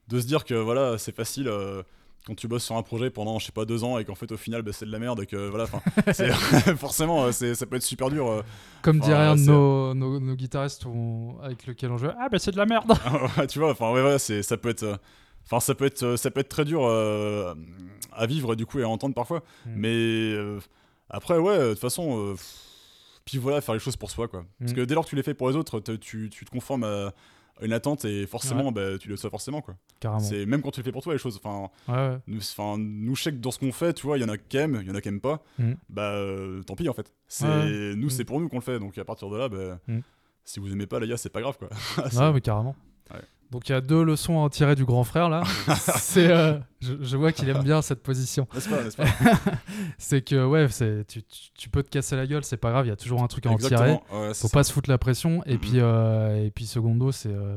de se dire que voilà c'est facile euh, quand tu bosses sur un projet pendant je sais pas deux ans et qu'en fait au final bah, c'est de la merde et que voilà [LAUGHS] [LAUGHS] forcément euh, ça peut être super dur euh. comme dirait un de c'est- nos, nos, nos guitaristes avec lequel on joue, ah bah c'est de la merde. [LAUGHS] tu vois enfin ouais, ouais c'est ça peut être euh, enfin ça peut être ça peut être très dur euh, à vivre du coup et à entendre parfois Mm. mais euh, après ouais de toute façon puis voilà faire les choses pour soi quoi parce Mm. que dès lors que tu les fais pour les autres tu, tu te conformes à une attente et forcément bah, tu le sois forcément quoi Carrément. c'est même quand tu les fais pour toi les choses enfin Ouais, ouais. nous, enfin, nous je sais que dans ce qu'on fait, tu vois, il y en a qui aiment, il y en a qui aiment pas. Mhm. Bah, euh, tant pis en fait. C'est nous, Mhm. c'est pour nous qu'on le fait. Donc à partir de là, bah, Mhm. si vous aimez pas les gars, c'est pas grave quoi. [LAUGHS] Ouais, mais carrément. Donc il y a deux leçons à en tirer du grand frère là. [LAUGHS] c'est, euh, je, je vois qu'il aime bien cette position. N'est-ce pas, n'est-ce pas [LAUGHS] C'est que ouais, c'est, tu, peux te casser la gueule, c'est pas grave, il y a toujours un truc à en tirer. Ouais, Faut ça. pas se foutre la pression. Et Mhm. puis euh, et puis secondo, c'est euh,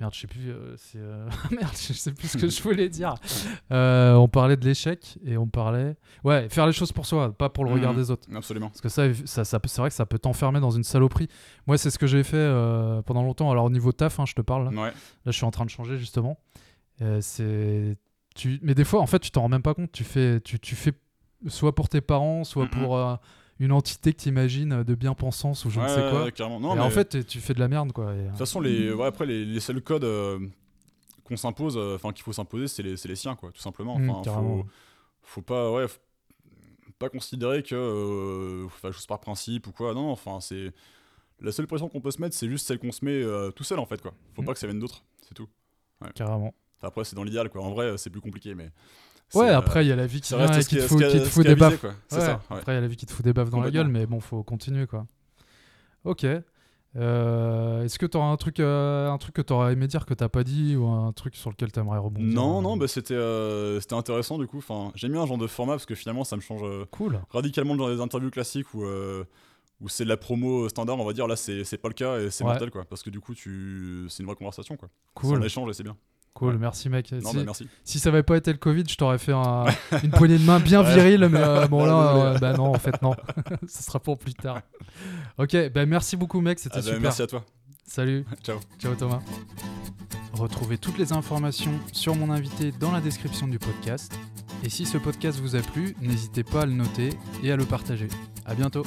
merde, je sais plus. euh, c'est euh, [LAUGHS] merde, je sais plus ce que je [LAUGHS] voulais dire. Euh, on parlait de l'échec et on parlait ouais, faire les choses pour soi, pas pour le regard Mhm. des autres. Absolument. Parce que ça, ça, c'est vrai que ça peut t'enfermer dans une saloperie. Moi, c'est ce que j'ai fait pendant longtemps. Alors, au niveau taf, hein, je te parle. Là, Ouais. Là, je suis en train de changer, justement. C'est... Tu... Mais des fois, en fait, tu t'en rends même pas compte. Tu fais, tu, tu fais soit pour tes parents, soit Mhm. pour euh, une entité que tu imagines de bien-pensance ou je ne sais quoi. carrément. Non, et mais en fait, tu- fais de la merde, quoi. Euh, de toute façon, les, ouais, après, les, les seuls codes euh, qu'on s'impose, euh, enfin qu'il faut s'imposer, c'est les, les siens, quoi, tout simplement. Carrément. faut, faut pas, ouais, faut pas considérer que euh, faut faire choses par principe ou quoi. Non, enfin, c'est la seule pression qu'on peut se mettre, c'est juste celle qu'on se met tout seul, en fait, quoi. Faut Mhm. pas que ça vienne d'autres, c'est tout. Carrément. Enfin, après, c'est dans l'idéal, quoi. En vrai, c'est plus compliqué, mais. C'est, Ouais, euh, après, il y a la vie qui vient te fout, qui te des baffes. C'est Ouais, ça, ouais. Après, il y a la vie qui te fout des baffes dans la gueule, mais bon, faut continuer, quoi. Ok. Euh, Est-ce que tu auras un truc, euh, un truc que tu aurais aimé dire que t'as pas dit ou un truc sur lequel tu aimerais rebondir? Non, euh, non, bah, c'était euh, c'était intéressant du coup. Enfin, j'aime bien un genre de format parce que finalement ça me change euh, Cool. radicalement dans les interviews classiques où, euh, où c'est de la promo standard, on va dire. Là, c'est c'est pas le cas et c'est Ouais. mortel quoi. Parce que du coup, tu... c'est une vraie conversation quoi. C'est Cool. un échange et c'est bien. Cool, Ouais. merci mec. Non, si, bah merci. si ça avait pas été le Covid, je t'aurais fait un- [LAUGHS] une poignée de main bien Ouais. virile, mais euh, bon Ah, là, euh, bah non, en fait non. [LAUGHS] Ce sera pour plus tard. Ok, bah merci beaucoup mec, c'était Ah, bah, super. merci à toi. Salut, [LAUGHS] Ciao. ciao Thomas. Retrouvez toutes les informations sur mon invité dans la description du podcast. Et si ce podcast vous a plu, n'hésitez pas à le noter et à le partager. À bientôt.